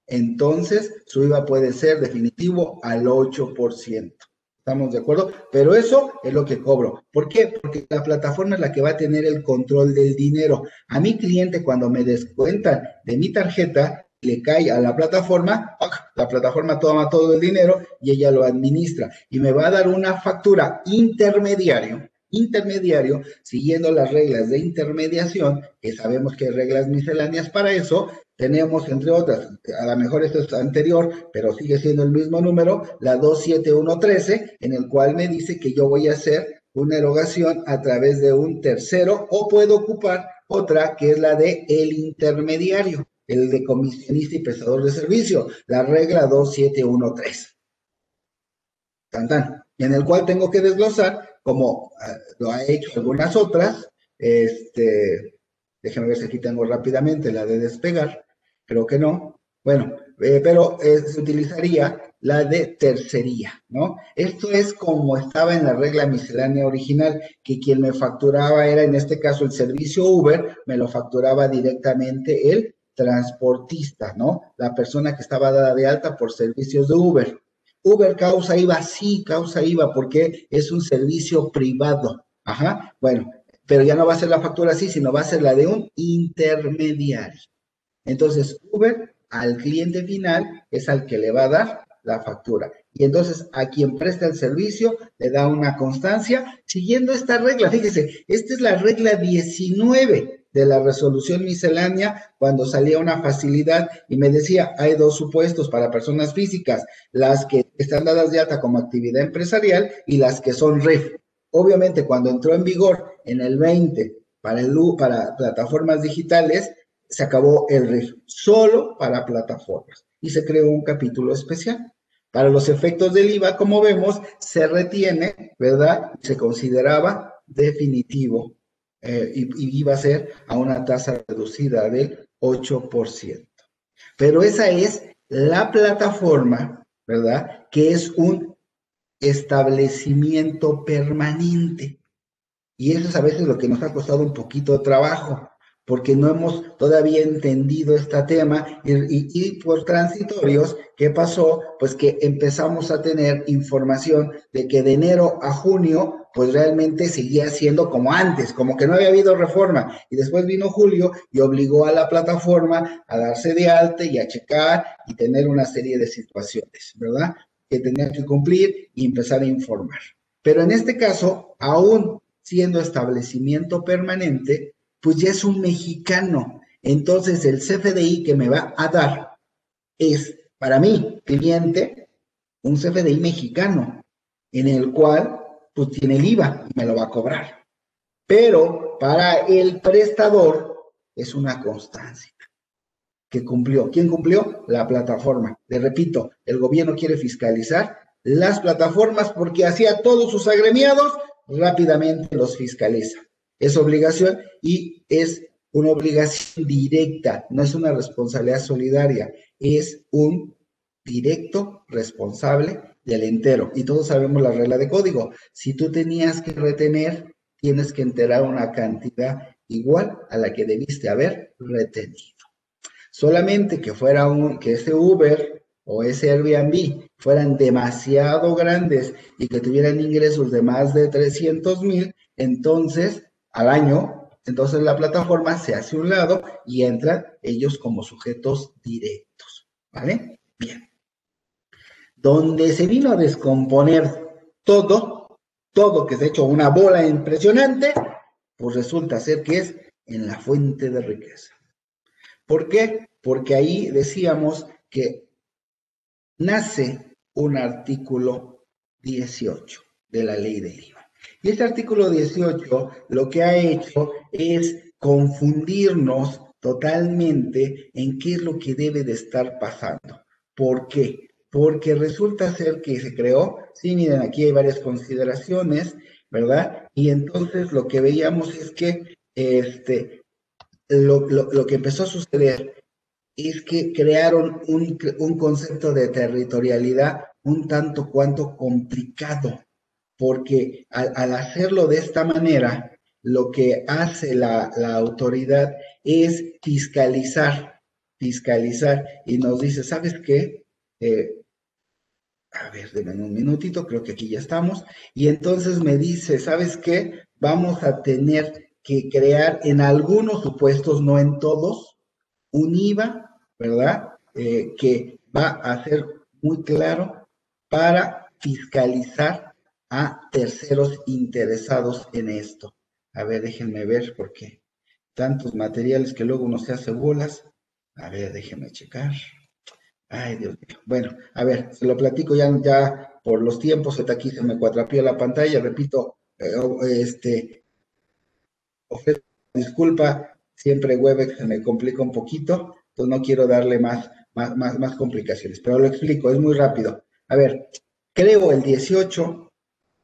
Speaker 2: entonces su IVA puede ser definitivo al 8%. ¿Estamos de acuerdo? Pero eso es lo que cobro. ¿Por qué? Porque la plataforma es la que va a tener el control del dinero. A mi cliente, cuando me descuentan de mi tarjeta, le cae a la plataforma, la plataforma toma todo el dinero y ella lo administra y me va a dar una factura intermediario, intermediario, siguiendo las reglas de intermediación, que sabemos que hay reglas misceláneas para eso, tenemos entre otras, a lo mejor esto es anterior, pero sigue siendo el mismo número, la 27113, en el cual me dice que yo voy a hacer una erogación a través de un tercero o puedo ocupar otra que es la de el intermediario el de comisionista y prestador de servicio, la regla 2713. Tan, tan, en el cual tengo que desglosar, como eh, lo ha hecho algunas otras, este, déjenme ver si aquí tengo rápidamente la de despegar, creo que no, bueno, eh, pero eh, se utilizaría la de tercería, ¿no? Esto es como estaba en la regla miscelánea original, que quien me facturaba era en este caso el servicio Uber, me lo facturaba directamente el transportista, ¿no? La persona que estaba dada de alta por servicios de Uber. Uber causa IVA, sí, causa IVA porque es un servicio privado. Ajá, bueno, pero ya no va a ser la factura así, sino va a ser la de un intermediario. Entonces, Uber al cliente final es al que le va a dar la factura. Y entonces a quien presta el servicio le da una constancia siguiendo esta regla. Fíjese, esta es la regla 19 de la resolución miscelánea cuando salía una facilidad y me decía, hay dos supuestos para personas físicas, las que están dadas de alta como actividad empresarial y las que son RIF. Obviamente, cuando entró en vigor en el 20 para, el, para plataformas digitales, se acabó el RIF, solo para plataformas, y se creó un capítulo especial. Para los efectos del IVA, como vemos, se retiene, ¿verdad? Se consideraba definitivo eh, y, iba a ser a una tasa reducida del 8%. Pero esa es la plataforma, ¿verdad? Que es un establecimiento permanente. Y eso es a veces lo que nos ha costado un poquito de trabajo, porque no hemos todavía entendido este tema y, y, por transitorios, ¿qué pasó? Pues que empezamos a tener información de que de enero a junio pues realmente seguía siendo como antes, como que no había habido reforma. Y después vino Julio y obligó a la plataforma a darse de alta y a checar y tener una serie de situaciones, ¿verdad? Que tenían que cumplir y empezar a informar. Pero en este caso, aún siendo establecimiento permanente, pues ya es un mexicano. Entonces el CFDI que me va a dar es, para mí, cliente, un CFDI mexicano, en el cual pues tiene el IVA y me lo va a cobrar. Pero para el prestador es una constancia que cumplió. ¿Quién cumplió? La plataforma. Le repito, el gobierno quiere fiscalizar las plataformas porque hacía todos sus agremiados rápidamente los fiscaliza. Es obligación y es una obligación directa, no es una responsabilidad solidaria, es un directo responsable del entero. Y todos sabemos la regla de código. Si tú tenías que retener, tienes que enterar una cantidad igual a la que debiste haber retenido. Solamente que fuera un, que ese Uber o ese Airbnb fueran demasiado grandes y que tuvieran ingresos de más de 300 mil, entonces al año, entonces la plataforma se hace un lado y entran ellos como sujetos directos. ¿Vale? Bien donde se vino a descomponer todo, todo que se ha hecho una bola impresionante, pues resulta ser que es en la fuente de riqueza. ¿Por qué? Porque ahí decíamos que nace un artículo 18 de la ley del IVA. Y este artículo 18 lo que ha hecho es confundirnos totalmente en qué es lo que debe de estar pasando. ¿Por qué? Porque resulta ser que se creó, sí, miren, aquí hay varias consideraciones, ¿verdad? Y entonces lo que veíamos es que este, lo, que empezó a suceder es que crearon un, un concepto de territorialidad un tanto cuanto complicado, porque al, hacerlo de esta manera, lo que hace la, autoridad es fiscalizar, fiscalizar, y nos dice, ¿sabes qué? Eh, a ver, denme un minutito, creo que aquí ya estamos, y entonces me dice, ¿sabes qué? Vamos a tener que crear en algunos supuestos, no en todos, un IVA, ¿verdad? Eh, que va a ser muy claro para fiscalizar a terceros interesados en esto. A ver, déjenme ver porque tantos materiales que luego uno se hace bolas. A ver, déjenme checar. Ay, Dios mío. Bueno, a ver, se lo platico ya, ya por los tiempos. Hasta aquí se me cuatrapió la pantalla. Repito, eh, este, ofrezco disculpa. Siempre Webex se me complica un poquito. Entonces no quiero darle más, más, más, más complicaciones. Pero lo explico, es muy rápido. A ver, creo el 18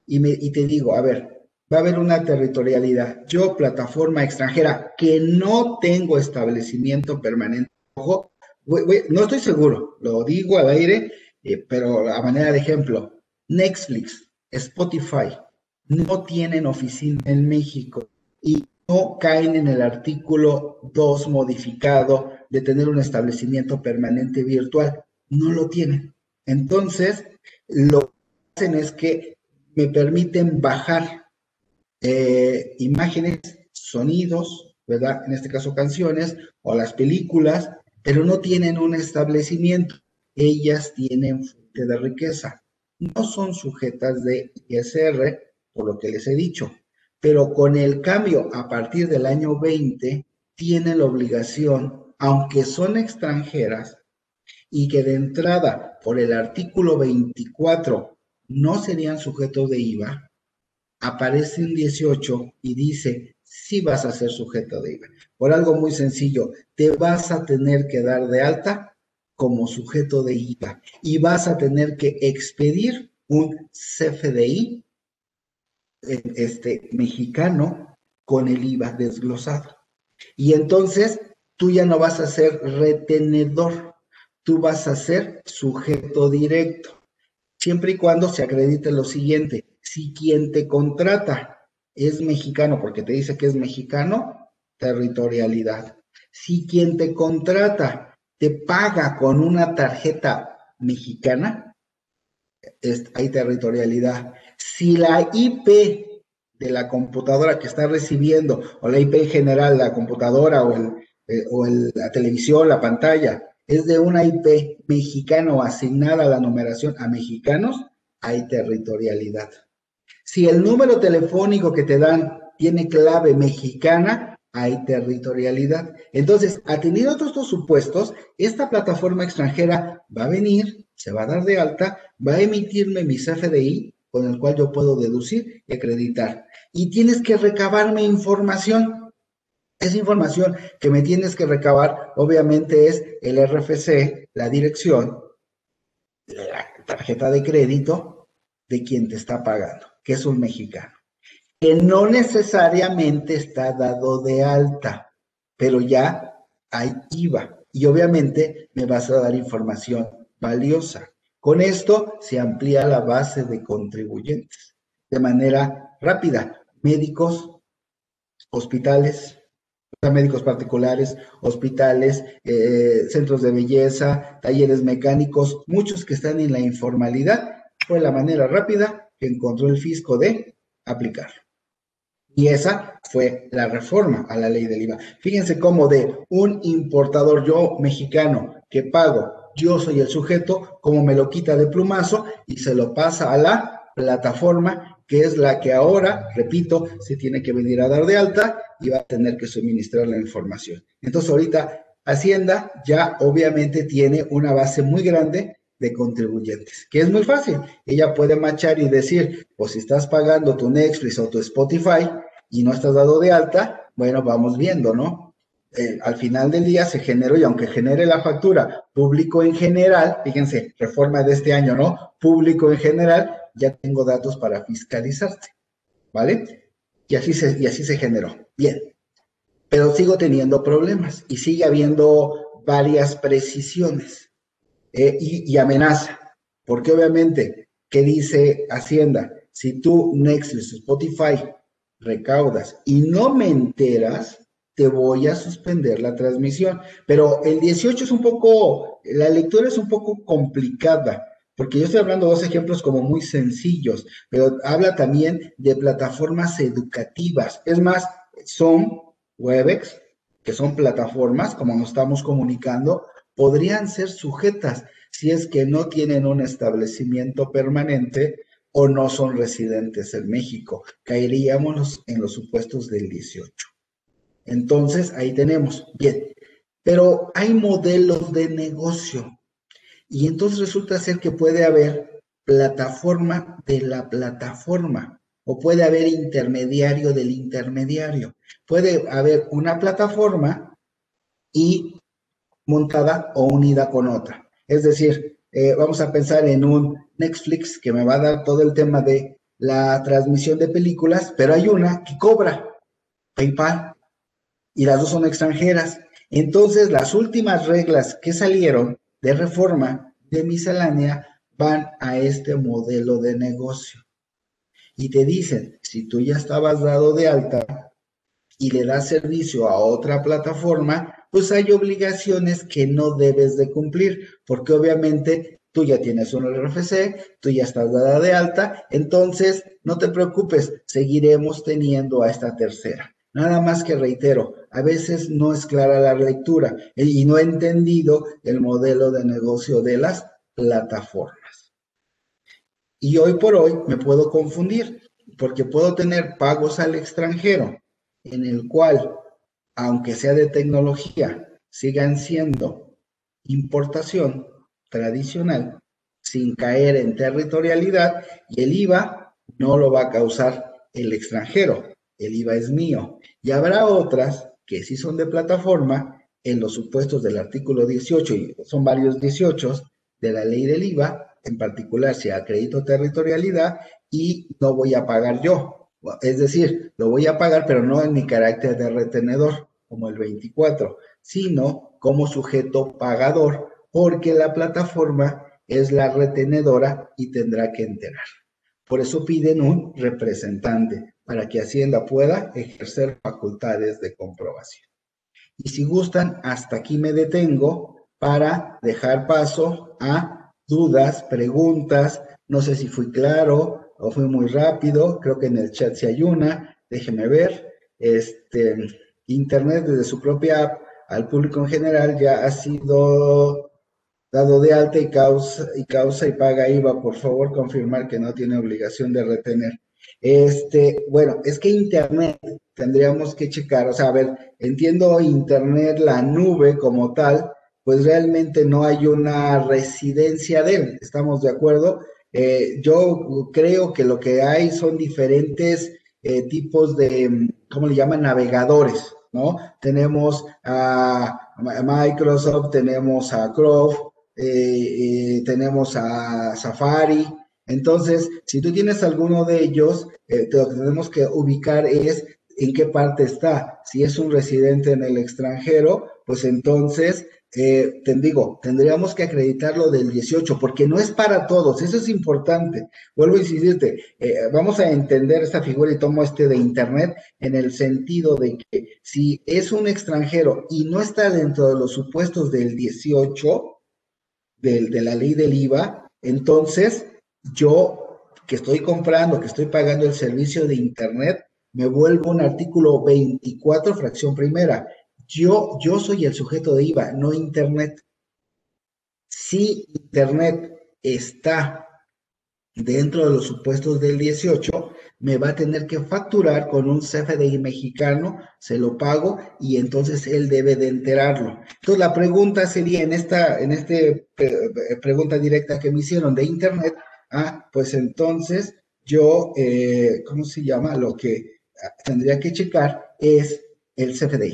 Speaker 2: y, me, y te digo, a ver, va a haber una territorialidad. Yo, plataforma extranjera, que no tengo establecimiento permanente, ojo, no estoy seguro, lo digo al aire, eh, pero a manera de ejemplo, Netflix, Spotify, no tienen oficina en México y no caen en el artículo 2 modificado de tener un establecimiento permanente virtual. No lo tienen. Entonces, lo que hacen es que me permiten bajar eh, imágenes, sonidos, ¿verdad? En este caso canciones o las películas, pero no tienen un establecimiento. Ellas tienen fuente de riqueza. No son sujetas de ISR, por lo que les he dicho, pero con el cambio a partir del año 20, tienen la obligación, aunque son extranjeras, y que de entrada por el artículo 24 no serían sujetos de IVA, aparece un 18 y dice, sí vas a ser sujeto de IVA. Por algo muy sencillo, te vas a tener que dar de alta como sujeto de IVA y vas a tener que expedir un CFDI este, mexicano con el IVA desglosado. Y entonces tú ya no vas a ser retenedor, tú vas a ser sujeto directo siempre y cuando se acredite lo siguiente, si quien te contrata es mexicano, porque te dice que es mexicano, territorialidad. Si quien te contrata te paga con una tarjeta mexicana, hay territorialidad. Si la IP de la computadora que está recibiendo, o la IP en general, la computadora o, el, eh, o la televisión, la pantalla, es de una IP mexicano asignada a la numeración a mexicanos, hay territorialidad. Si el número telefónico que te dan tiene clave mexicana, hay territorialidad. Entonces, atendiendo a todos estos supuestos, esta plataforma extranjera va a venir, se va a dar de alta, va a emitirme mi CFDI, con el cual yo puedo deducir y acreditar. Y tienes que recabarme información. Esa información que me tienes que recabar, obviamente, es el RFC, la dirección, la tarjeta de crédito de quien te está pagando, que es un mexicano, que no necesariamente está dado de alta, pero ya hay IVA y obviamente me vas a dar información valiosa. Con esto se amplía la base de contribuyentes de manera rápida. Médicos, hospitales, médicos particulares, hospitales, eh, centros de belleza, talleres mecánicos, muchos que están en la informalidad, fue la manera rápida que encontró el fisco de aplicar. Y esa fue la reforma a la ley del IVA. Fíjense cómo de un importador yo mexicano que pago, yo soy el sujeto, como me lo quita de plumazo y se lo pasa a la plataforma que es la que ahora, repito, se tiene que venir a dar de alta y va a tener que suministrar la información. Entonces ahorita Hacienda ya obviamente tiene una base muy grande de contribuyentes, que es muy fácil. Ella puede machar y decir, pues si estás pagando tu Netflix o tu Spotify y no estás dado de alta, bueno, vamos viendo, ¿no? Eh, al final del día se generó y aunque genere la factura público en general, fíjense, reforma de este año, ¿no? Público en general, ya tengo datos para fiscalizarte, ¿vale? Y así se, y así se generó. Bien, pero sigo teniendo problemas y sigue habiendo varias precisiones eh, y, amenaza, porque obviamente, ¿qué dice Hacienda? Si tú Nexus, Spotify, recaudas y no me enteras, te voy a suspender la transmisión. Pero el 18 es un poco, la lectura es un poco complicada, porque yo estoy hablando de dos ejemplos como muy sencillos, pero habla también de plataformas educativas. Es más, son Webex, que son plataformas, como nos estamos comunicando, podrían ser sujetas si es que no tienen un establecimiento permanente o no son residentes en México. Caeríamos en los supuestos del 18. Entonces, ahí tenemos. Bien, pero hay modelos de negocio. Y entonces resulta ser que puede haber plataforma de la plataforma o puede haber intermediario del intermediario. Puede haber una plataforma y montada o unida con otra. Es decir, eh, vamos a pensar en un Netflix que me va a dar todo el tema de la transmisión de películas, pero hay una que cobra PayPal y las dos son extranjeras. Entonces, las últimas reglas que salieron de reforma de miscelánea van a este modelo de negocio y te dicen, si tú ya estabas dado de alta y le das servicio a otra plataforma, pues hay obligaciones que no debes de cumplir, porque obviamente tú ya tienes un RFC, tú ya estás dada de alta, entonces no te preocupes, seguiremos teniendo a esta tercera. Nada más que reitero, a veces no es clara la lectura y no he entendido el modelo de negocio de las plataformas. Y hoy por hoy me puedo confundir porque puedo tener pagos al extranjero en el cual, aunque sea de tecnología, sigan siendo importación tradicional sin caer en territorialidad y el IVA no lo va a causar el extranjero, el IVA es mío. Y habrá otras que sí son de plataforma en los supuestos del artículo 18, y son varios 18 de la ley del IVA, en particular si acredito territorialidad y no voy a pagar yo. Es decir, lo voy a pagar, pero no en mi carácter de retenedor, como el 24, sino como sujeto pagador, porque la plataforma es la retenedora y tendrá que enterar. Por eso piden un representante para que Hacienda pueda ejercer facultades de comprobación. Y si gustan, hasta aquí me detengo para dejar paso a dudas, preguntas, no sé si fui claro o fui muy rápido, creo que en el chat si hay una, déjeme ver. Este, Internet desde su propia app al público en general ya ha sido dado de alta y causa y, causa y paga IVA, por favor confirmar que no tiene obligación de retener. Este, bueno, es que Internet tendríamos que checar, o sea, a ver, entiendo Internet, la nube como tal, pues realmente no hay una residencia de él. ¿Estamos de acuerdo? Eh, yo creo que lo que hay son diferentes eh, tipos de, ¿cómo le llaman? Navegadores, ¿no? Tenemos a Microsoft, tenemos a Chrome, eh, tenemos a Safari. Entonces, si tú tienes alguno de ellos, lo que tenemos que ubicar es en qué parte está. Si es un residente en el extranjero, pues entonces eh, te digo, tendríamos que acreditarlo del 18, porque no es para todos, eso es importante. Vuelvo a insistirte, eh, vamos a entender esta figura y tomo este de Internet en el sentido de que si es un extranjero y no está dentro de los supuestos del 18, del, de la ley del IVA, entonces yo que estoy comprando, que estoy pagando el servicio de Internet, me vuelvo un artículo 24, fracción primera yo, yo soy el sujeto de IVA, no Internet. Si Internet está dentro de los supuestos del 18, me va a tener que facturar con un CFDI mexicano, se lo pago y entonces él debe de enterarlo. Entonces la pregunta sería en esta, en este pregunta directa que me hicieron de internet, ah, pues entonces yo, eh, ¿cómo se llama? Lo que tendría que checar es el CFDI.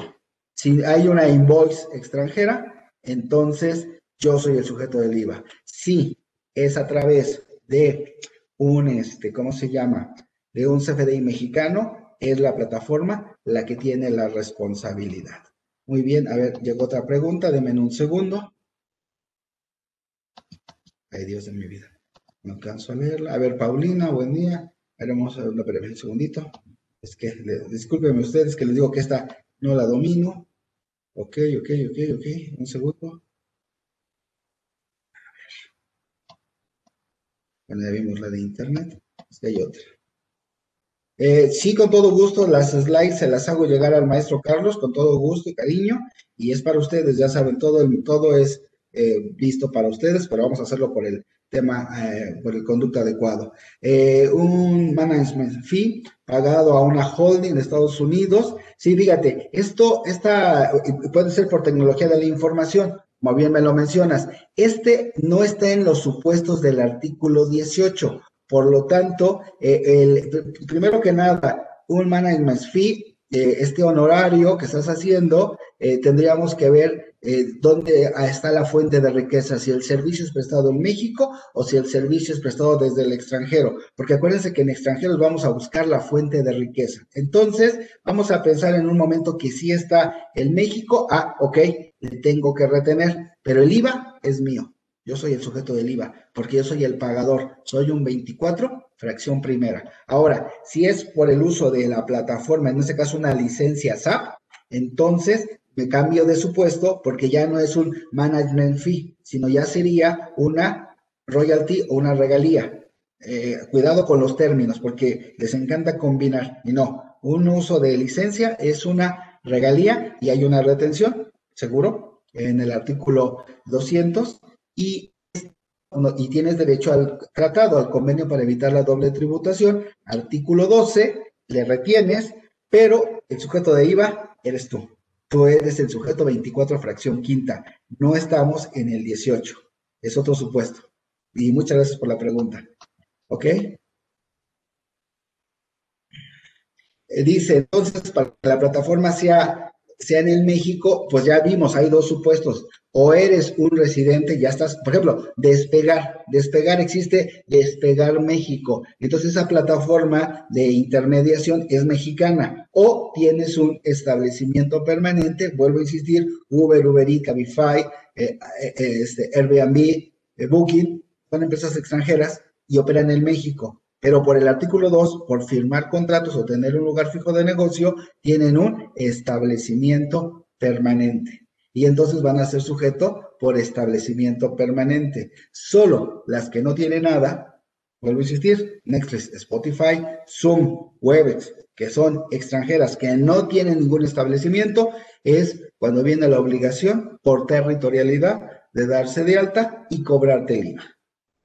Speaker 2: Si hay una invoice extranjera, entonces yo soy el sujeto del IVA. Si es a través de un, este, ¿cómo se llama? De un CFDI mexicano, es la plataforma la que tiene la responsabilidad. Muy bien, a ver, llegó otra pregunta, denme un segundo. Ay, Dios de mi vida. No alcanzo a leerla. A ver, Paulina, buen día. Haremos una breve un segundito. Es que, discúlpenme ustedes que les digo que esta no la domino. Ok, ok, ok, ok. Un segundo. Bueno, ya vimos la de internet. Es que hay otra. Eh, sí, con todo gusto, las slides se las hago llegar al maestro Carlos, con todo gusto y cariño, y es para ustedes, ya saben, todo, todo es eh, listo para ustedes, pero vamos a hacerlo por el tema, eh, por el conducto adecuado. un management fee pagado a una holding de Estados Unidos. Sí, fíjate, esto esta, puede ser por tecnología de la información, como bien me lo mencionas. Este no está en los supuestos del artículo 18. Por lo tanto, eh, el, primero que nada, un management fee, eh, este honorario que estás haciendo, eh, tendríamos que ver dónde está la fuente de riqueza, si el servicio es prestado en México o si el servicio es prestado desde el extranjero, porque acuérdense que en extranjeros vamos a buscar la fuente de riqueza. Entonces, vamos a pensar en un momento que sí está en México, ah, ok, le tengo que retener, pero el IVA es mío. Yo soy el sujeto del IVA, porque yo soy el pagador. Soy un 24, fracción primera. Ahora, si es por el uso de la plataforma, en este caso una licencia SAP, entonces me cambio de supuesto porque ya no es un management fee, sino ya sería una royalty o una regalía. Eh, cuidado con los términos porque les encanta combinar. Y no, un uso de licencia es una regalía y hay una retención, seguro, en el artículo 200 y, y tienes derecho al tratado, al convenio para evitar la doble tributación, artículo 12, le retienes, pero el sujeto de IVA eres tú. Tú eres el sujeto 24 fracción quinta. No estamos en el 18. Es otro supuesto. Y muchas gracias por la pregunta. ¿Ok? Eh, dice, entonces, para que la plataforma sea sea en el México, pues ya vimos, hay dos supuestos. O eres un residente, ya estás, por ejemplo, despegar. Despegar existe despegar México. Entonces esa plataforma de intermediación es mexicana. O tienes un establecimiento permanente, vuelvo a insistir, Uber, Uber Eats, Cabify, eh, eh, este, Airbnb, eh, Booking, son empresas extranjeras y operan en México pero por el artículo 2, por firmar contratos o tener un lugar fijo de negocio, tienen un establecimiento permanente. Y entonces van a ser sujeto por establecimiento permanente. Solo las que no tienen nada, vuelvo a insistir, Nextflix, Spotify, Zoom, Webex, que son extranjeras, que no tienen ningún establecimiento, es cuando viene la obligación por territorialidad de darse de alta y cobrarte el IVA.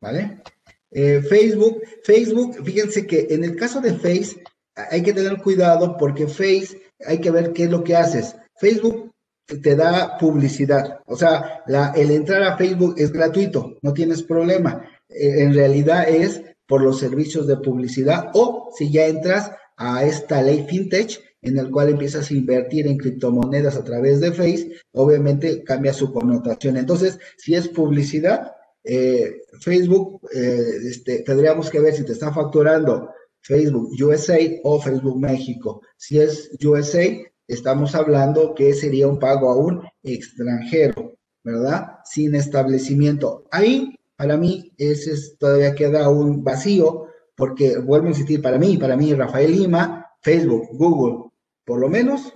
Speaker 2: ¿Vale? Eh, Facebook, Facebook, fíjense que en el caso de Face hay que tener cuidado porque Face hay que ver qué es lo que haces. Facebook te da publicidad, o sea, el entrar a Facebook es gratuito, no tienes problema. Eh, en realidad es por los servicios de publicidad o si ya entras a esta ley fintech en el cual empiezas a invertir en criptomonedas a través de Face, obviamente cambia su connotación. Entonces, si es publicidad, eh, Facebook, eh, este, tendríamos que ver si te está facturando Facebook USA o Facebook México. Si es USA, estamos hablando que sería un pago a un extranjero, ¿verdad? Sin establecimiento. Ahí, para mí, ese todavía queda un vacío, porque vuelvo a insistir, para mí, para mí, Rafael Lima, Facebook, Google, por lo menos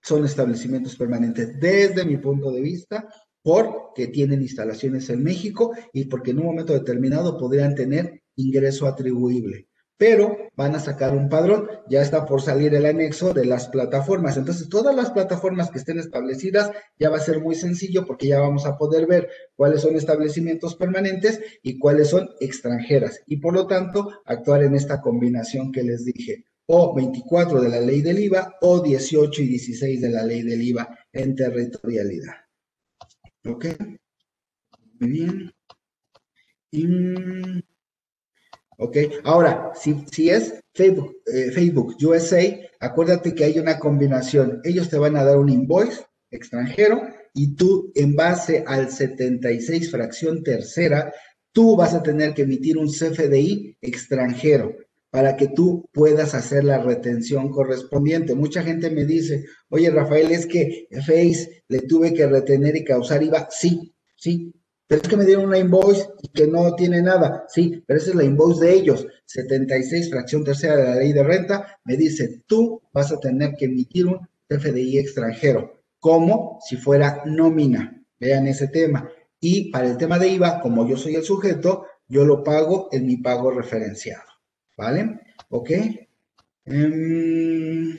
Speaker 2: son establecimientos permanentes desde mi punto de vista porque tienen instalaciones en México y porque en un momento determinado podrían tener ingreso atribuible. Pero van a sacar un padrón. Ya está por salir el anexo de las plataformas. Entonces, todas las plataformas que estén establecidas ya va a ser muy sencillo porque ya vamos a poder ver cuáles son establecimientos permanentes y cuáles son extranjeras. Y por lo tanto, actuar en esta combinación que les dije o 24 de la ley del IVA o 18 y 16 de la ley del IVA en territorialidad. ¿Ok? Muy bien. Ok, ahora, si, si es Facebook, eh, Facebook USA, acuérdate que hay una combinación. Ellos te van a dar un invoice extranjero y tú, en base al 76 fracción tercera, tú vas a tener que emitir un CFDI extranjero para que tú puedas hacer la retención correspondiente. Mucha gente me dice, oye Rafael, es que Face le tuve que retener y causar IVA. Sí, sí, pero es que me dieron una invoice que no tiene nada. Sí, pero esa es la invoice de ellos. 76, fracción tercera de la ley de renta, me dice, tú vas a tener que emitir un FDI extranjero, como si fuera nómina. Vean ese tema. Y para el tema de IVA, como yo soy el sujeto, yo lo pago en mi pago referenciado. ¿Vale? ¿Ok? Um,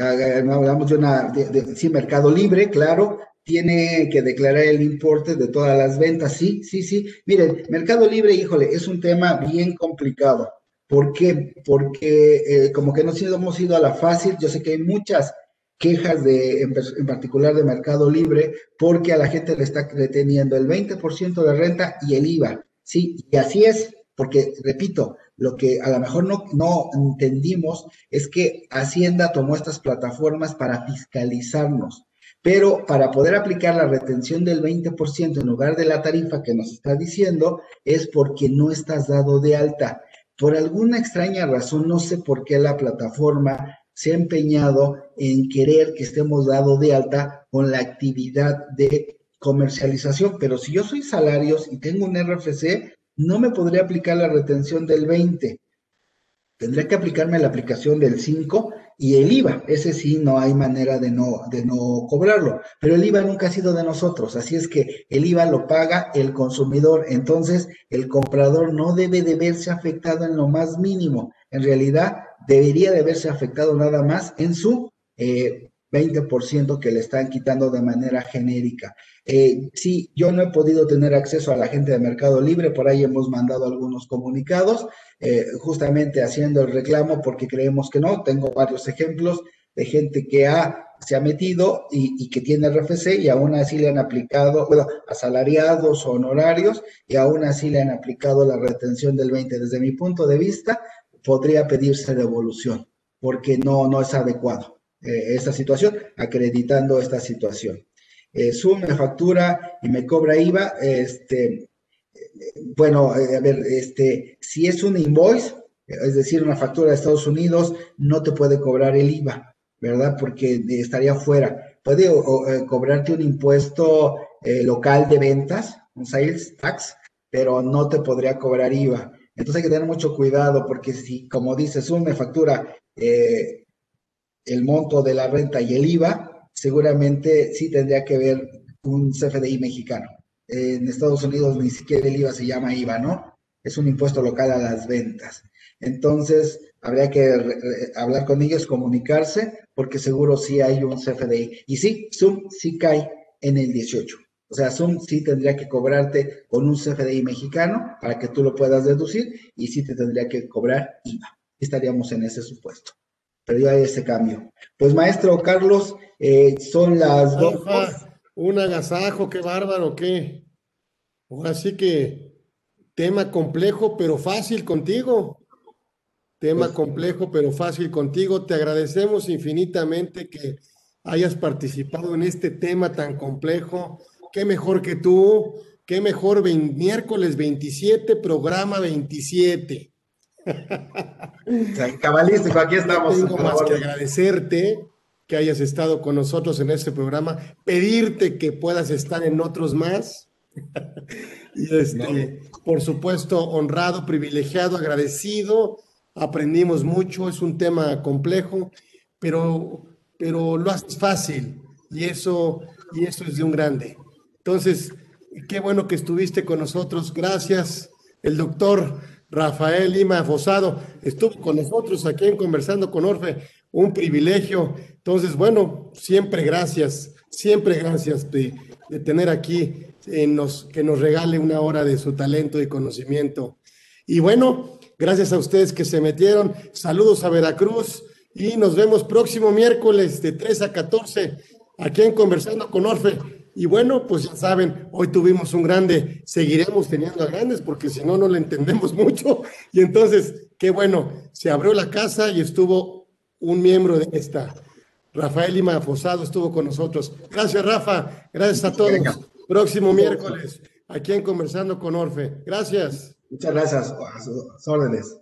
Speaker 2: hablamos de una, sí, Mercado Libre, claro, tiene que declarar el importe de todas las ventas, sí, sí, sí. Miren, Mercado Libre, híjole, es un tema bien complicado. ¿Por qué? Porque eh, como que nos hemos ido a la fácil, yo sé que hay muchas quejas de, en, en, particular de Mercado Libre, porque a la gente le está reteniendo el 20% de renta y el IVA. Sí, y así es, porque, repito, lo que a lo mejor no, no entendimos es que Hacienda tomó estas plataformas para fiscalizarnos, pero para poder aplicar la retención del 20% en lugar de la tarifa que nos está diciendo, es porque no estás dado de alta. Por alguna extraña razón, no sé por qué la plataforma se ha empeñado en querer que estemos dado de alta con la actividad de comercialización, pero si yo soy salarios y tengo un RFC, no me podría aplicar la retención del 20. Tendría que aplicarme la aplicación del 5 y el IVA. Ese sí no hay manera de no, de no cobrarlo. Pero el IVA nunca ha sido de nosotros. Así es que el IVA lo paga el consumidor. Entonces, el comprador no debe de verse afectado en lo más mínimo. En realidad, debería de verse afectado nada más en su eh, 20% que le están quitando de manera genérica. Eh, sí, yo no he podido tener acceso a la gente de Mercado Libre, por ahí hemos mandado algunos comunicados, eh, justamente haciendo el reclamo porque creemos que no. Tengo varios ejemplos de gente que ha, se ha metido y, que tiene RFC y aún así le han aplicado, bueno, asalariados o honorarios y aún así le han aplicado la retención del 20. Desde mi punto de vista, podría pedirse devolución porque no, no es adecuado. Eh, esta situación, acreditando esta situación. Eh, me factura y me cobra IVA, este, bueno, eh, a ver, este, si es un invoice, es decir, una factura de Estados Unidos, no te puede cobrar el IVA, ¿verdad? Porque estaría fuera. Puede cobrarte un impuesto local de ventas, un sales tax, pero no te podría cobrar IVA. Entonces hay que tener mucho cuidado porque si, como dice Zoom, me factura eh, el monto de la renta y el IVA, seguramente sí tendría que ver un CFDI mexicano. En Estados Unidos ni siquiera el IVA se llama IVA, ¿no? Es un impuesto local a las ventas. Entonces, habría que hablar con ellos, comunicarse, porque seguro sí hay un CFDI. Y sí, Zoom sí cae en el 18. O sea, Zoom sí tendría que cobrarte con un CFDI mexicano para que tú lo puedas deducir y sí te tendría que cobrar IVA. Estaríamos en ese supuesto pero ya hay ese cambio. Pues maestro Carlos, eh, son las dos.
Speaker 1: Un agasajo, qué bárbaro, qué. Así que tema complejo, pero fácil contigo. Tema pues complejo, pero fácil contigo. Te agradecemos infinitamente que hayas participado en este tema tan complejo. Qué mejor que tú, qué mejor miércoles 27, programa 27.
Speaker 2: Cabalístico, aquí estamos.
Speaker 1: Tengo más que agradecerte que hayas estado con nosotros en este programa, pedirte que puedas estar en otros más. y este, por supuesto, honrado, privilegiado, agradecido. Aprendimos mucho, es un tema complejo, pero, pero lo haces fácil y eso, y eso es de un grande. Entonces, qué bueno que estuviste con nosotros. Gracias, el doctor Rafael Lima Fosado, estuvo con nosotros aquí en Conversando con Orfe, un privilegio. Entonces, bueno, siempre gracias, siempre gracias de, tener aquí, en nos, que nos regale una hora de su talento y conocimiento. Y bueno, gracias a ustedes que se metieron. Saludos a Veracruz y nos vemos próximo miércoles de 3 a 14 aquí en Conversando con Orfe. Y bueno, pues ya saben, hoy tuvimos un grande, seguiremos teniendo a grandes porque si no, no le entendemos mucho. Y entonces, qué bueno, se abrió la casa y estuvo un miembro de esta. Rafael Lima Fosado estuvo con nosotros. Gracias, Rafa. Gracias a todos. Próximo miércoles, aquí en Conversando con Orfe. Gracias.
Speaker 2: Muchas gracias. A sus órdenes.